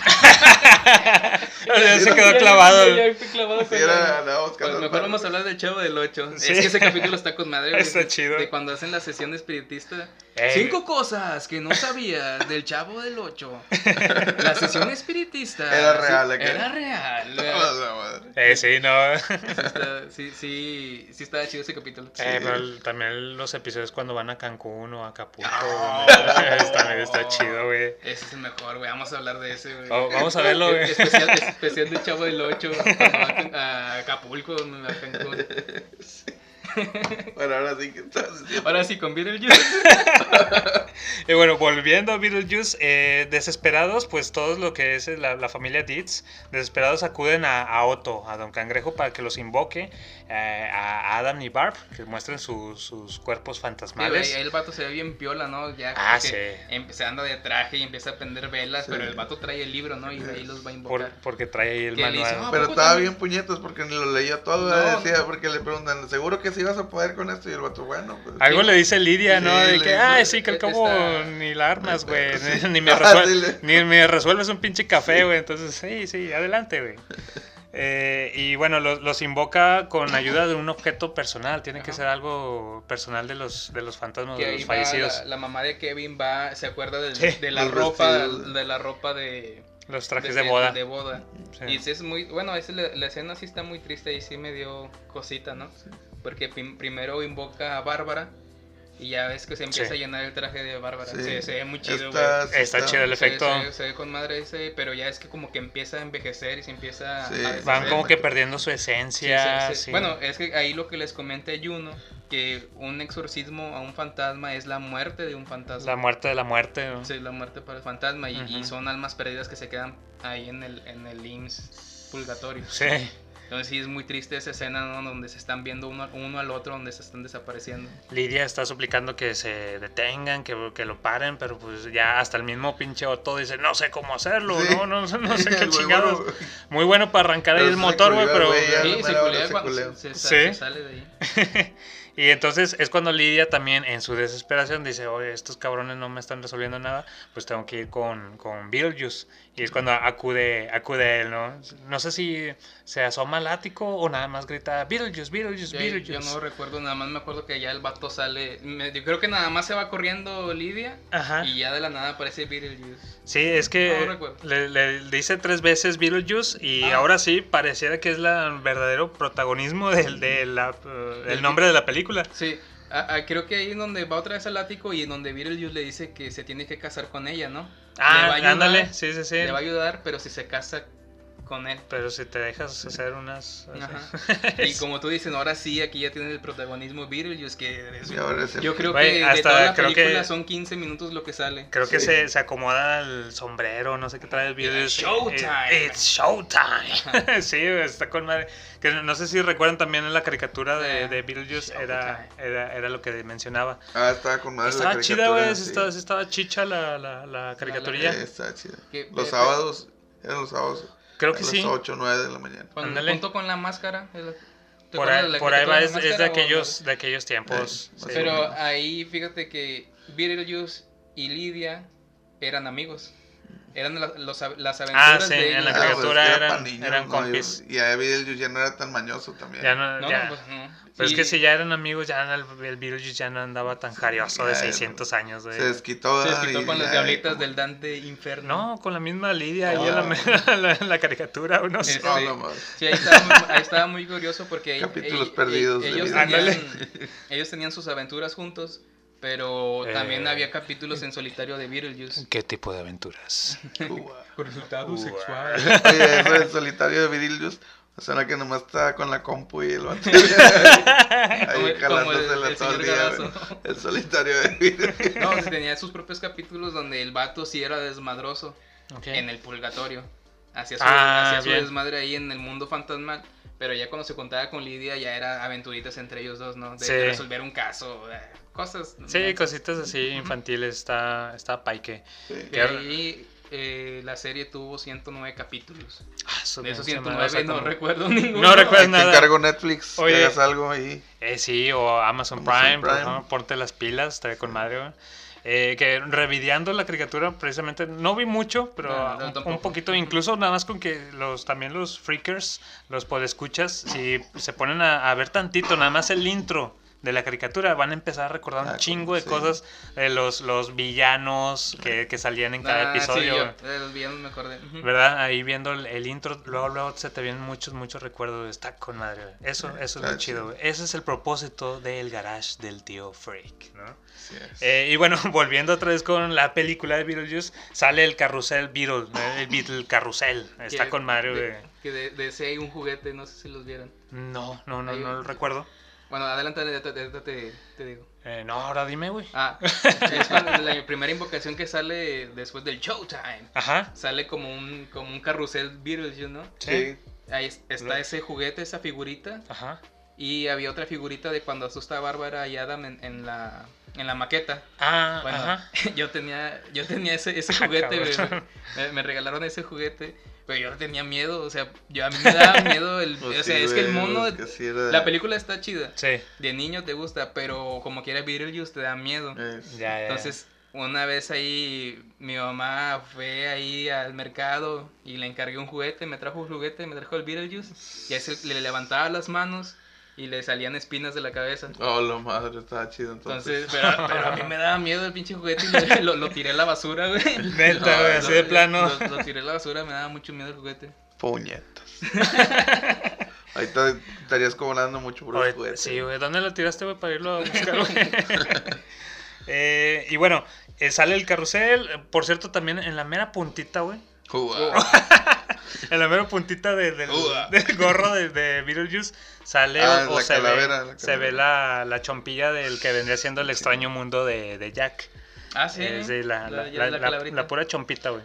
Ya se quedó clavado. Ya, ya fui clavado Sí, era, la- Pues mejor perro. vamos a hablar del Chavo del 8. Sí. Es que ese capítulo está con madre. *laughs* Está de- chido. De cuando hacen la sesión espiritista. Ey. Cinco cosas que no sabías del Chavo del 8. *laughs* La sesión espiritista. Era sí, real, acá. Era real. *laughs* A la madre. Eh, sí, no. Sí, está- sí, sí, sí estaba chido ese capítulo. Eh, pero el- también los episodios cuando van a Cancún o a Acapulco. No. güey, *laughs* también está chido, güey. Ese es el mejor, güey. Vamos a hablar de ese, güey. Oh, vamos a verlo, güey. Especial, especial del Chavo del 8. Cuando van a Acapulco, a Cancún. Bueno, ahora sí que estás. Ahora sí, con Beetlejuice. *laughs* Y bueno, volviendo a Beetlejuice, eh, desesperados, pues todos lo que es la, la familia Dietz, desesperados acuden a, a Otto, a Don Cangrejo, para que los invoque, eh, a Adam y Barb, que muestren su- sus cuerpos Sí, fantasmales. ahí el vato se ve bien piola, ¿no? Ya Ah, sí. se anda de traje y empieza a prender velas, Sí. pero el vato trae el libro, ¿no? Y de ahí los va a por- invocar. porque trae ahí el dice, manual. "Ah, Pero estaba también?" bien puñetos porque ni lo leía todo. No, decía, no. porque le preguntan, ¿seguro que sí vas a poder con esto? Y el vato, bueno, pues. Algo Sí. le dice Lidia, ¿no? Sí, de que, ay, sí, que al "Eh, cabo está- ni la armas, *laughs* güey. Sí. *laughs* Ni, me Ah, resuel- sí, le- ni me resuelves un pinche café, güey. Entonces, sí, sí, adelante, güey. Eh, y bueno, los, los invoca con ayuda de un objeto personal. Tiene que ser algo personal de los, de los fantasmas, Que de los fallecidos. la, la mamá de Kevin va, se acuerda Sí. de la Los ropa, vestidos. de la ropa de Los trajes de, boda. de boda. Sí. Y sí es muy, bueno, es la, la escena sí está muy triste y sí me dio cosita, ¿no? Porque prim- primero invoca a Bárbara Y ya ves que se empieza Sí. a llenar el traje de Bárbara. Sí. Se, se ve muy chido, Está- güey. Está chido el Se- efecto. Se, se ve con madre ese, pero ya es que como que empieza a envejecer y se empieza Sí. a. Van como que perdiendo su esencia. sí, sí. sí. Bueno, es que ahí lo que les comenté Juno, que un exorcismo a un fantasma es la muerte de un fantasma. La muerte de la muerte. ¿no? Sí, la muerte para el fantasma y, y Ujú. son almas perdidas que se quedan ahí en el, en el IMSS purgatorio. Sí. Entonces sí es muy triste esa escena ¿no? donde se están viendo uno, uno al otro, donde se están desapareciendo. Lidia está suplicando que se detengan, que, que lo paren, pero pues ya hasta el mismo pinche Otto dice, no sé cómo hacerlo, Sí. no, no, no sé *laughs* qué chingados. bueno, Muy bueno para arrancar ahí Pero el motor, güey, pero... ya. Sí, se culea cuando se, se- Sí. se sale de ahí. *laughs* y entonces es cuando Lidia también en su desesperación dice, oye, estos cabrones no me están resolviendo nada, pues tengo que ir con, con Beetlejuice. Y es cuando acude, acude él, ¿no? No sé si se asoma al ático o nada más grita, Beetlejuice, Beetlejuice, Beetlejuice. yo no recuerdo, nada más me acuerdo que ya el vato sale. me- yo creo que nada más se va corriendo Lidia Ajá. y ya de la nada aparece Beetlejuice. Sí, es que No le, le dice tres veces Beetlejuice y Ah. ahora sí pareciera que es el verdadero protagonismo del, de la, uh, el nombre de la película. Sí, a- a- creo que ahí en donde va otra vez al ático y en donde Beetlejuice le dice que se tiene que casar con ella, ¿no? Ah, Le va a ayudar, ándale, sí, sí, sí. Le va a ayudar, pero si se casa con él. Pero si te dejas hacer unas... Ajá. *laughs* Y como tú dices, ahora sí, aquí ya tiene el protagonismo Beetlejuice, que es- Y ahora es el- yo creo que de hasta toda la creo que- película son 15 minutos lo que sale. Creo que Sí. se, se acomoda el sombrero, no sé qué trae el Beetlejuice. Showtime. Eh, It's showtime. *laughs* sí, está con madre. Que no sé si recuerdan también en la caricatura de, Eh, de Beetlejuice, era, era, era lo que mencionaba. Ah, estaba con madre la Estaba chida, caricatura, güey, sí. estaba, estaba chicha la, la, la caricaturilla. Sí, estaba chida. Que- Los pe- sábados, eran los sábados. Creo a que las sí. 8 o 9 de la mañana. Cuando- Ándale. junto con la máscara. el- ¿te Por ahí, la por ahí va, es, es de aquellos, de aquellos tiempos. Eh, sí. Pero ahí fíjate que Beetlejuice y Lidia eran amigos. Eran la- los- las aventuras Ah, sí, de en ellos. la Ah, pues, caricatura es que eran- niños, eran ¿no? Y- compis. Y a Beetlejuice ya no era tan mañoso también. Ya no, No, ya. pues no. Pero es que si ya eran amigos, ya el, el Beetlejuice ya no andaba tan jarioso de ya, 600 años. Se desquitó. Se desquitó con las diablitas como- del Dante Inferno. No, con la misma Lidia ahí Oh. en la, *laughs* la, la caricatura, no sé. Este, No, no más. Sí, ahí estaba, muy, ahí estaba muy curioso porque *laughs* Capítulos perdidos de ellos, vida. tenían, *laughs* ellos tenían sus aventuras juntos, pero Eh. también había capítulos en solitario de Beetlejuice. ¿Qué tipo de aventuras? *laughs* Con resultado Ua. sexual. Oye, eso del solitario de Beetlejuice. O sea, que nomás está con la compu y el vato. *laughs* Ahí el- el todo el día. El solitario de Beetlejuice. No, tenía sus propios capítulos donde el vato sí era desmadroso Ok. en el purgatorio. Hacía su, Ah, hacía su desmadre ahí en el mundo fantasmal. Pero ya cuando se contaba con Lidia ya era aventuritas entre ellos dos, ¿no? De, Sí. de resolver un caso, eh, cosas. Sí, ¿no? cositas así infantiles, está, está paique. Sí. Que ahí eh, la serie tuvo 109 capítulos. Ah, su De esos pinche madre, 109 o sea, no como- recuerdo ninguno. No recuerdo Te nada. encargo Netflix, Oye. que hagas algo ahí. Eh, sí, o Amazon, Amazon Prime, Prime. favor, ponte las pilas, estaría con madre, güey. Eh, que revideando la caricatura, precisamente, no vi mucho, pero No, no, un- un, poquito, incluso nada más con que los también los freakers, los podescuchas, si se ponen a, a ver tantito, nada más el intro de la caricatura, van a empezar a recordar Ah, un chingo de sí. cosas, de los, los villanos que, que salían en cada Ah, episodio. Sí, güey. yo, de los villanos me acordé. ¿Verdad? Ahí viendo el, el intro, luego, luego se te vienen muchos, muchos recuerdos. Está con madre. Eso, eso es Está lo chido. Ese es el propósito del garage del tío Freak, ¿no? Eh, y bueno, *laughs* volviendo otra vez con la película de Beetlejuice, sale el carrusel Beetle, el Beetle carrusel. Está Que con madre, de- güey. Que de, de ese hay un juguete, no sé si los vieron. No, no, no, Hay no un- lo recuerdo. Bueno, adelante, adelante, te, te digo. Eh, no, ahora dime, güey. Ah, *laughs* es la primera invocación que sale después del Showtime. Ajá. Sale como un, como un carrusel Beetlejuice, ¿no? Sí. Ahí es- está ese juguete, esa figurita. Ajá. Y había otra figurita de cuando asusta a Bárbara y Adam en, en la, en la maqueta. Ah, Bueno, ajá. *laughs* yo tenía, yo tenía ese, ese *laughs* Ah, juguete, me regalaron ese juguete, pero yo no tenía miedo, o sea, yo a mí me daba *laughs* miedo el, Pues o sea, sí, es que el mono, es que sí era- la película está chida, Sí. de niño te gusta, pero como quiera Beetlejuice te da miedo. Es- Ya, ya. Entonces, una vez ahí, mi mamá fue ahí al mercado y le encargué un juguete, me trajo un juguete, me trajo el Beetlejuice, y a ese le levantaba las manos y le salían espinas de la cabeza. Oh, la madre, estaba chido entonces. Entonces, pero, pero a mí me daba miedo el pinche juguete y lo, *laughs* lo- lo tiré a la basura, güey. Neta, güey, así de plano. Lo, lo tiré a la basura, me daba mucho miedo el juguete. Puñetas. Ahorita estarías cobrando mucho por los Ahorita- juguetes. Sí, güey. ¿Dónde lo tiraste, güey, para irlo a buscar, güey? *laughs* Eh, y bueno, eh, sale el carrusel. eh, Por cierto, también en la mera puntita, güey. *laughs* en la mera puntita de- del, gorro de, de Beetlejuice sale Ah, o, se, calavera, ve, la se ve la, la chompilla del que vendría siendo el extraño mundo de, de Jack. Ah, sí. Eh, sí, la, La- la- ya la- la la- calaverita. la pura chompita, güey.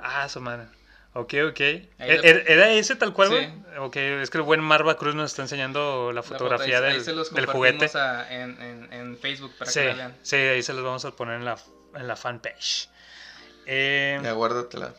Ah, su madre. Ok, ok. Ahí ¿E- lo- ¿Era era ese tal cual, Sí. güey? Ok, es que el buen Marva Cruz nos está enseñando la La foto, fotografía ahí- ahí del, se los del juguete. a- en, en- en Facebook para Sí, que la vean. sí, ahí se los vamos a poner en la, en la fanpage. Eh, Ya, guárdatela.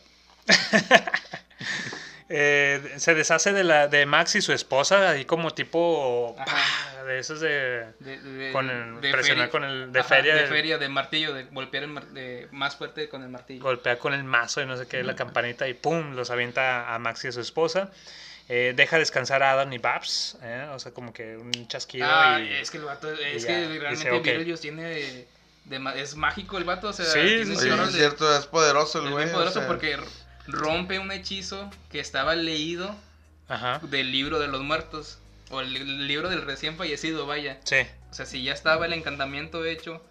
*laughs* *laughs* eh, se deshace de la de Max y su esposa, ahí como tipo ¡pah! de esos de, De- de- con el de presionar feria. con el de Ajá, feria, de del- feria, de martillo, de golpear el mar- de- más fuerte con el martillo. golpea con el mazo y no sé qué, la campanita y pum, los avienta a Max y a su esposa. Eh, deja descansar a Adam y Babs, eh, o sea, como que un chasquido Ah, y... es que el vato, es que dice, realmente ok. Beetlejuice tiene, de ma- es mágico el vato, o sea, Sí, es cierto, es poderoso el es güey. o poderoso sea, porque rompe un hechizo que estaba leído Ajá. del libro de los muertos, o el, libro del recién fallecido, vaya. Sí. O sea, si ya estaba el encantamiento hecho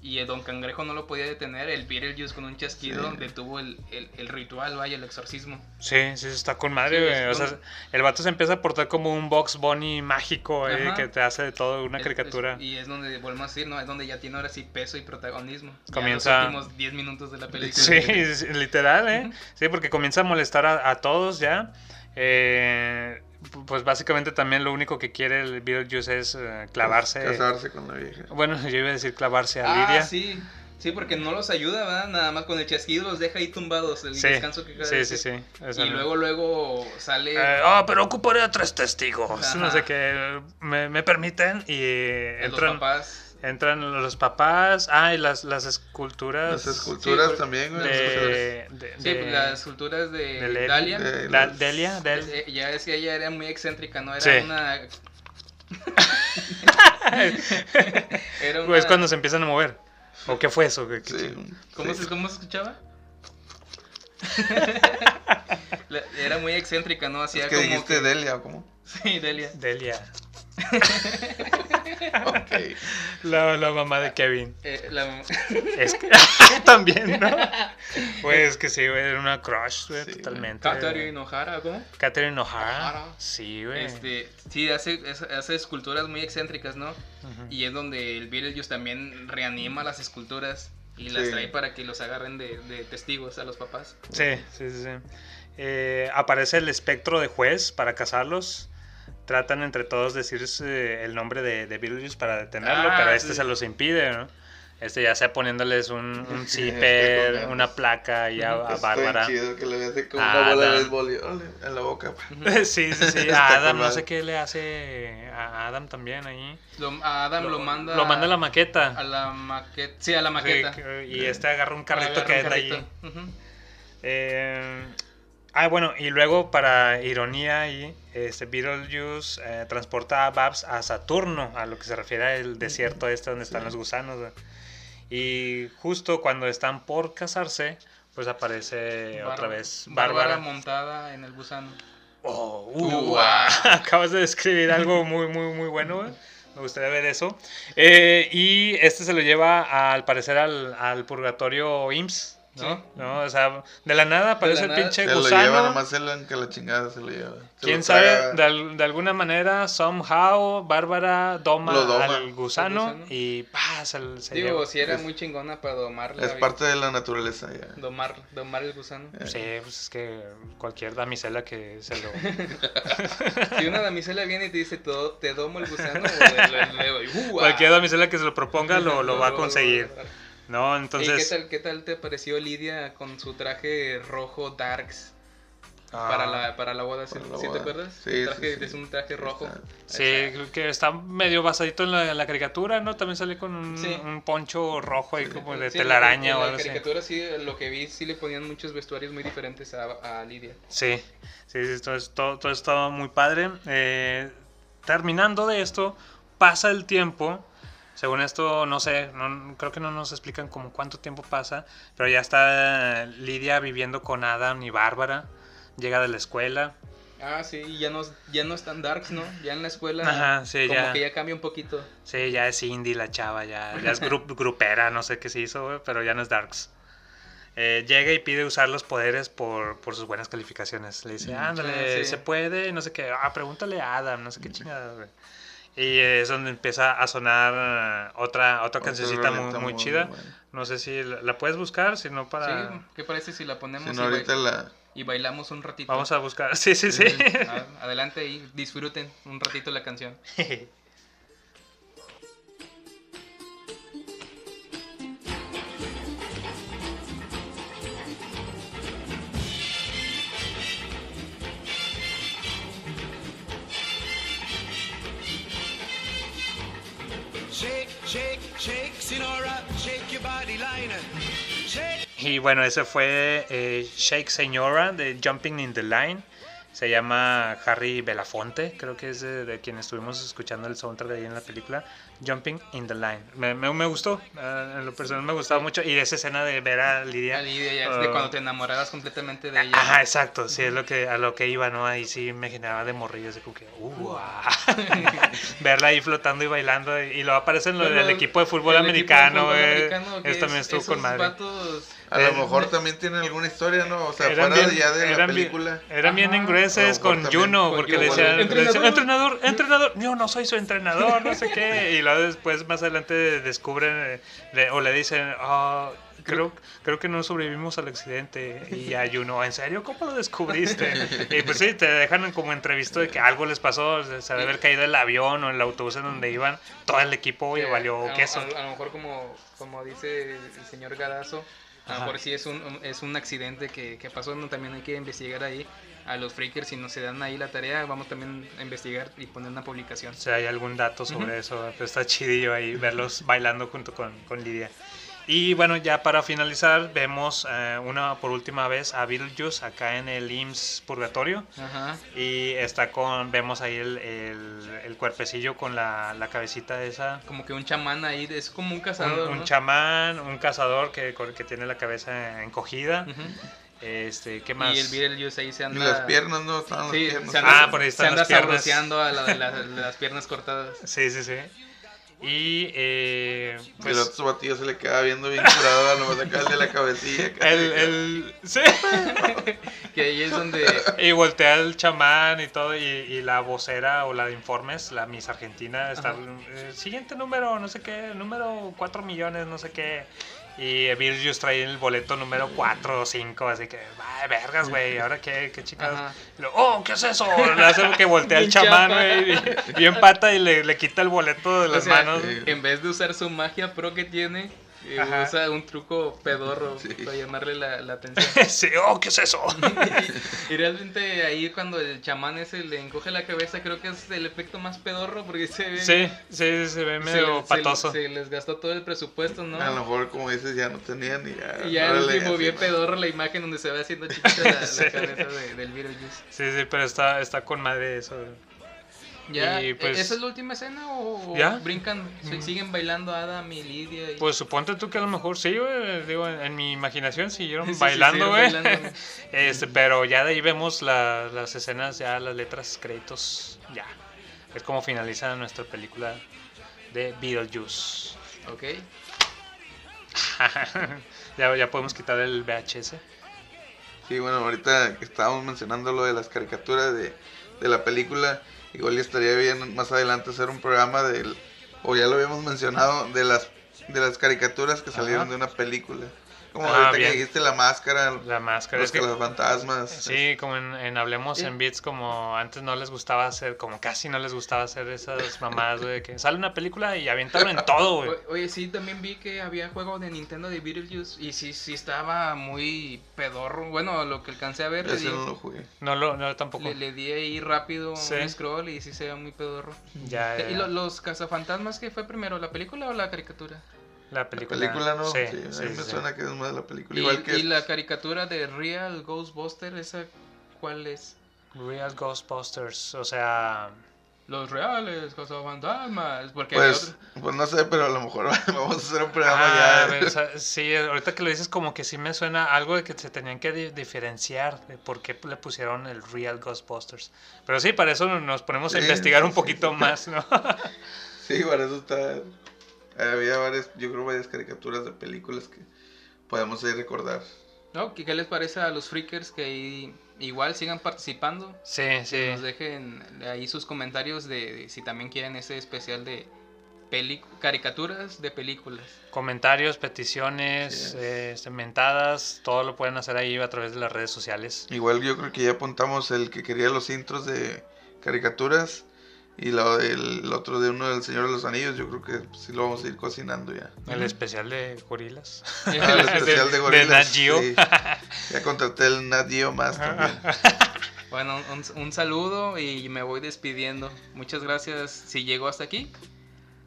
y el Don Cangrejo no lo podía detener, el Beetlejuice con un chasquido Sí. detuvo el, el- el ritual, vaya, el exorcismo. Sí, sí, está con madre, Sí, güey. es O sea, el vato se empieza a portar como un Box Bunny mágico, eh, que te hace de todo una Es- caricatura. es- y es donde, volvemos a decir, ¿no? Es donde ya tiene ahora sí peso y protagonismo. Ya Comienza- los últimos 10 minutos de la película. Sí, *laughs* sí, literal, ¿eh? Sí, porque comienza a molestar a, a todos ya. Eh, pues básicamente también lo único que quiere el Beetlejuice es eh, clavarse. Casarse con la vieja. Bueno, *laughs* yo iba a decir clavarse a Ah, Lidia. sí. Sí, porque no los ayuda, ¿verdad? Nada más con el chasquido los deja ahí tumbados, el Sí, descanso que sí, sí, Y luego, luego sale... Eh, ah, pero ocuparé a tres testigos. Ajá. No sé qué. Me, me permiten y eh, los entran. papás. Entran los papás. Ah, y las, las esculturas. Las esculturas Sí, también, güey. de, de- Sí, de- las esculturas de, de. Dalia. Delia, Del- Eh, Ya es que ella era muy excéntrica, ¿no? Era Sí. una... *laughs* era una... Pues cuando se empiezan a mover. ¿O qué fue eso? ¿Qué- qué- Sí, ¿Cómo, sí. se, ¿Cómo se escuchaba? *laughs* Era muy excéntrica, ¿no? Hacía Es que como dijiste que- Delia, ¿o cómo? Sí, Delia. Delia. Ok. La, la mamá de Kevin. Eh, la- *laughs* Es que *laughs* *laughs* también, ¿no? Pues que sí, güey, era una crush, güey, Sí, totalmente. Catherine O'Hara, ¿cómo? Catherine O'Hara. Sí, güey. Este, sí, hace, es- hace esculturas muy excéntricas, ¿no? Y es donde el Beetlejuice también reanima las esculturas y las Sí. trae para que los agarren de, de testigos a los papás. Sí, sí, sí. sí. Eh, aparece el espectro de juez para cazarlos. Tratan entre todos decirse el nombre de, de Beetlejuice para detenerlo, Ah, pero este sí. se los impide, ¿no? Este ya sea poniéndoles un, *laughs* un zipper, una placa y a, a Bárbara. chido que le hace como Ah, una bola de Adam. béisbol y, órale, en la boca. *laughs* sí, sí, sí. A Adam, no sé qué le hace a Adam también ahí. Lo- a Adam lo, manda. Lo manda a la maqueta. A la maqueta. Sí, a la maqueta. Sí, y este agarra un carrito Agarra que ahí. carrito. Ujú. Eh, ah, bueno, y luego para ironía ahí, este Beetlejuice eh, transporta a Babs a Saturno, a lo que se refiere al desierto este donde están los gusanos. Y justo cuando están por casarse, pues aparece otra vez Bárbara Bárbara. montada en el gusano. Oh, uh, *laughs* acabas de describir algo muy, muy, muy bueno. Me gustaría ver eso. Eh, y este se lo lleva al parecer al, al purgatorio IMSS. ¿No? Sí. ¿no? O sea, de la nada aparece el nada. pinche Se lo gusano. lleva, nomás él en que la chingada se lo lleva. Se ¿Quién lo sabe? De, al- de alguna manera, somehow, Bárbara doma, Lo doma. al gusano gusano. y pa, se, se Digo, lleva. si era Es- muy chingona para domarla. Es parte de la naturaleza ya. Domar, domar el gusano. Sí, pues es que cualquier damisela que se lo... *laughs* Si una damisela viene y te dice, te, do- te domo el gusano, *laughs* o le- le- le- uh, cualquier damisela que se lo proponga lo, lo va a *laughs* conseguir. ¿No? ¿Y Entonces... qué tal, qué tal te pareció Lidia con su traje rojo Darks ah, para, la, para la boda? ¿Sí, la te acuerdas? Sí, El traje- sí. Es un traje rojo. Está- Sí, creo que está medio basadito en la, en la caricatura, ¿no? También sale con un, Sí. un poncho rojo ahí como de Sí, telaraña en o la algo así. caricatura sí, lo que vi, sí le ponían muchos vestuarios muy diferentes a, a Lidia. Sí, sí, sí, todo, es- todo, todo estaba muy padre. Eh, terminando de esto, pasa el tiempo. Según esto, no sé, no, creo que no nos explican como cuánto tiempo pasa, pero ya está Lidia viviendo con Adam y Bárbara. Llega de la escuela. Ah, sí, y ya no, ya no están darks, ¿no? Ya en la escuela Ajá, sí, como ya. que ya cambia un poquito. Sí, ya es indie la chava, ya, ya es grup- grupera, no sé qué se hizo, pero ya no es Darks. Eh, llega y pide usar los poderes por, por sus buenas calificaciones. Le dice, ándale, ah, sí. se puede, no sé qué. Ah, pregúntale a Adam, no sé qué chingada, güey. Y es donde empieza a sonar eh, otra, otra cancioncita muy, muy muy chida. buena. No sé si la, la puedes buscar, si no para... Sí, ¿qué parece si la ponemos Si y, no, ahorita bai- la... y bailamos un ratito? Vamos a buscar. *laughs* Sí, sí, sí. Ah, Adelante y disfruten un ratito la canción. *laughs* Y bueno, ese fue eh, Shake Señora de Jumping in the Line. Se llama Harry Belafonte, creo que es de, de quien estuvimos escuchando el soundtrack ahí en la película. Jumping in the Line. Me, me, me gustó, eh, en lo personal me gustaba mucho. Y esa escena de ver a Lidia. A Lidia, ya, es de ah, cuando te enamorabas completamente de ella. Ajá, exacto, sí, es lo que, a lo que iba, ¿no? Ahí sí me generaba de morrillo, así como que, uh, ah. *laughs* verla ahí flotando y bailando. Y, y luego aparece en lo del equipo de fútbol el equipo de americano, fútbol güey. americano, que Eso también es- estuvo con madre. vatos- A lo Eh, mejor también tienen alguna historia, ¿no? O sea, fuera bien- ya de la película. Eran bien mejor con Juno, porque Juno, le decían, ¿entrenador? le decían, entrenador, entrenador, yo no soy su entrenador, no sé qué. Y luego después, más adelante, descubren eh, le- o le dicen, "Ah, creo, creo que no sobrevivimos al accidente. Y a Juno, ¿en serio? ¿Cómo lo descubriste? Y pues sí, te dejan como entrevisto de que algo les pasó, se debe haber caído el avión o el autobús en donde iban, todo el equipo y valió a, queso. A, a lo mejor como, como dice el señor Gadazo, a lo mejor sí es un, es un accidente que, que pasó, no, también hay que investigar ahí a los freakers, si no se dan ahí la tarea, vamos también a investigar y poner una publicación. Si hay algún dato sobre eso, pero está chidillo ahí verlos bailando junto con, con Lidia. Y bueno, ya para finalizar, vemos eh, una por última vez a Beetlejuice acá en el IMSS Purgatorio. Ajá. Y está con, vemos ahí el, el, el cuerpecillo con la, la cabecita esa. Como que un chamán ahí, es como un cazador. un ¿no? chamán, un cazador que, que tiene la cabeza encogida. Este, ¿qué más? Y el Beetlejuice ahí se Y anda. las piernas, ¿no? Estaban las Sí, piernas. se anda, Ah, por ahí se están anda las piernas. a la *laughs* las piernas cortadas. Sí, sí, sí. Y eh, Y el pues otro batillo se le queda viendo bien curado, *laughs* nomás acá el de la cabecilla. el, el, sí. *laughs* Que ahí es donde. *laughs* Y voltea el chamán y todo, y, y la vocera o la de informes, la Miss Argentina, está, eh, siguiente número, no sé qué, número 4 millones, no sé qué. Y Virgius trae el boleto número 4 o 5, así que, va, vergas, güey, ahora qué, qué chicas. Oh, ¿qué es eso? Le hace que voltea el chamán, güey, y- bien pata y le, le quita el boleto de O las sea, manos. en vez de usar su magia pro que tiene, eh, Ajá. usa un truco pedorro Sí. para llamarle la, la atención. *laughs* sí, oh, ¿qué es eso? *laughs* y realmente ahí cuando el chamán ese le encoge la cabeza, creo que es el efecto más pedorro porque se ve. sí, sí, se ve medio se- patoso. Se, les gastó todo el presupuesto, ¿no? A lo mejor, como dices, ya no tenían y ya. Y ya el último bien pedorro la imagen donde se ve haciendo chiquita la, *laughs* cabeza de- del Beetlejuice. Sí, sí, pero está, está con madre eso. ¿Ya? Y, pues- ¿Esa es la última escena o, o ¿Ya? brincan, si- siguen bailando Adam y Lidia? Y... Pues suponte tú que a lo mejor sí, güey. Digo, en, en mi imaginación siguieron Sí, sí, bailando, siguieron güey. bailando. *laughs* este, pero ya de ahí vemos la- las escenas, ya las letras, créditos, ya. Es como finaliza nuestra película de Beetlejuice. Ok. *laughs* ya, ya podemos quitar el VHS. Sí, bueno, ahorita estábamos mencionando lo de las caricaturas de, de la película, igual ya estaría bien más adelante hacer un programa del, o ya lo habíamos mencionado, de las de las caricaturas que salieron Ajá. de una película. Como Ah, ahorita bien. que dijiste la máscara, La máscara. los Es que, los fantasmas. sí, como en, en Hablemos Sí. en Beats, como antes no les gustaba hacer, como casi no les gustaba hacer esas mamadas, güey, que sale una película y avientan en todo, güey. Oye, sí, también vi que había juego de Nintendo de Beetlejuice y sí, sí estaba muy pedorro. Bueno, lo que alcancé a ver, le Ese di, no lo jugué. No, lo, no tampoco. le, le di ahí rápido Sí. un scroll y sí se veía muy pedorro. Ya, ya, ¿Y lo- los cazafantasmas qué fue primero, la película o la caricatura? La La película. película no, Sí, sí, sí, a mí sí, me sí. suena que es más la película. Y, Igual que y la caricatura de Real Ghostbuster, ¿esa cuál es? Real Ghostbusters, o sea, los reales cazafantasmas. Porque había Pues, otro- pues no sé, pero a lo mejor *laughs* vamos a hacer un programa Ah, ya. a ver, o sea, *laughs* sí, ahorita que lo dices como que sí me suena algo de que se tenían que di- diferenciar de por qué le pusieron el Real Ghostbusters. Pero sí, para eso nos ponemos a Sí, investigar un poquito más, ¿no? *laughs* Sí, para eso está. Había varias, yo creo, varias caricaturas de películas que podemos ahí recordar. ¿No? ¿Qué, qué les parece a los freakers que ahí igual sigan participando? Sí, sí. Que nos dejen ahí sus comentarios de, de si también quieren ese especial de caricaturas de películas. Comentarios, peticiones, eh, mentadas, todo lo pueden hacer ahí a través de las redes sociales. Igual yo creo que ya apuntamos el que quería los intros de caricaturas y lo del otro de uno del Señor de los Anillos. Yo creo que sí lo vamos a ir cocinando ya. El especial de gorilas. *laughs* Ah, el especial de gorilas. Nat Geo. sí. Ya contraté el Nat Geo más también. *laughs* Bueno, un, un saludo y me voy despidiendo. Muchas gracias si llegó hasta aquí.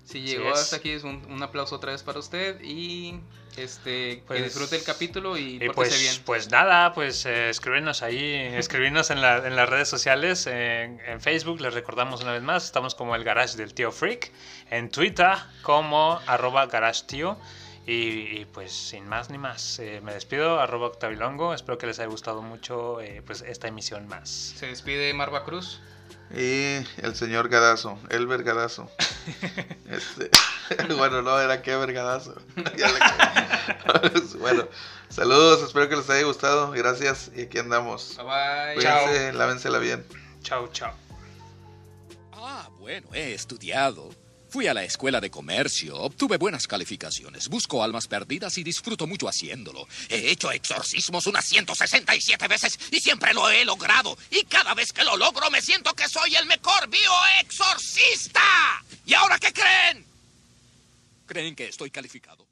Si llegó hasta aquí es un, un aplauso otra vez para usted y este Pues- que disfrute el capítulo y, Y pues, bien. pues nada, pues eh, escríbenos ahí, escribirnos en, la- en las redes sociales, en, en Facebook, les recordamos una vez más, estamos como el Garage del Tío Freak, en Twitter como arroba Garage Tío, y, y, pues sin más ni más, eh, me despido, arroba Octavilongo, espero que les haya gustado mucho eh, pues esta emisión más. Se despide Marva Cruz. Y el señor Gadazo, Elber Gadazo. *laughs* Este, *laughs* bueno, no, era que Gadazo. *laughs* Bueno, saludos, espero que les haya gustado. Gracias y aquí andamos. Bye bye. Cuídense, lávensela bien. Chao, chao. Ah, bueno, he estudiado. Fui a la escuela de comercio, obtuve buenas calificaciones, busco almas perdidas y disfruto mucho haciéndolo. He hecho exorcismos unas 167 veces y siempre lo he logrado. Y cada vez que lo logro me siento que soy el mejor bioexorcista. ¿Y ahora qué creen? ¿Creen que estoy calificado?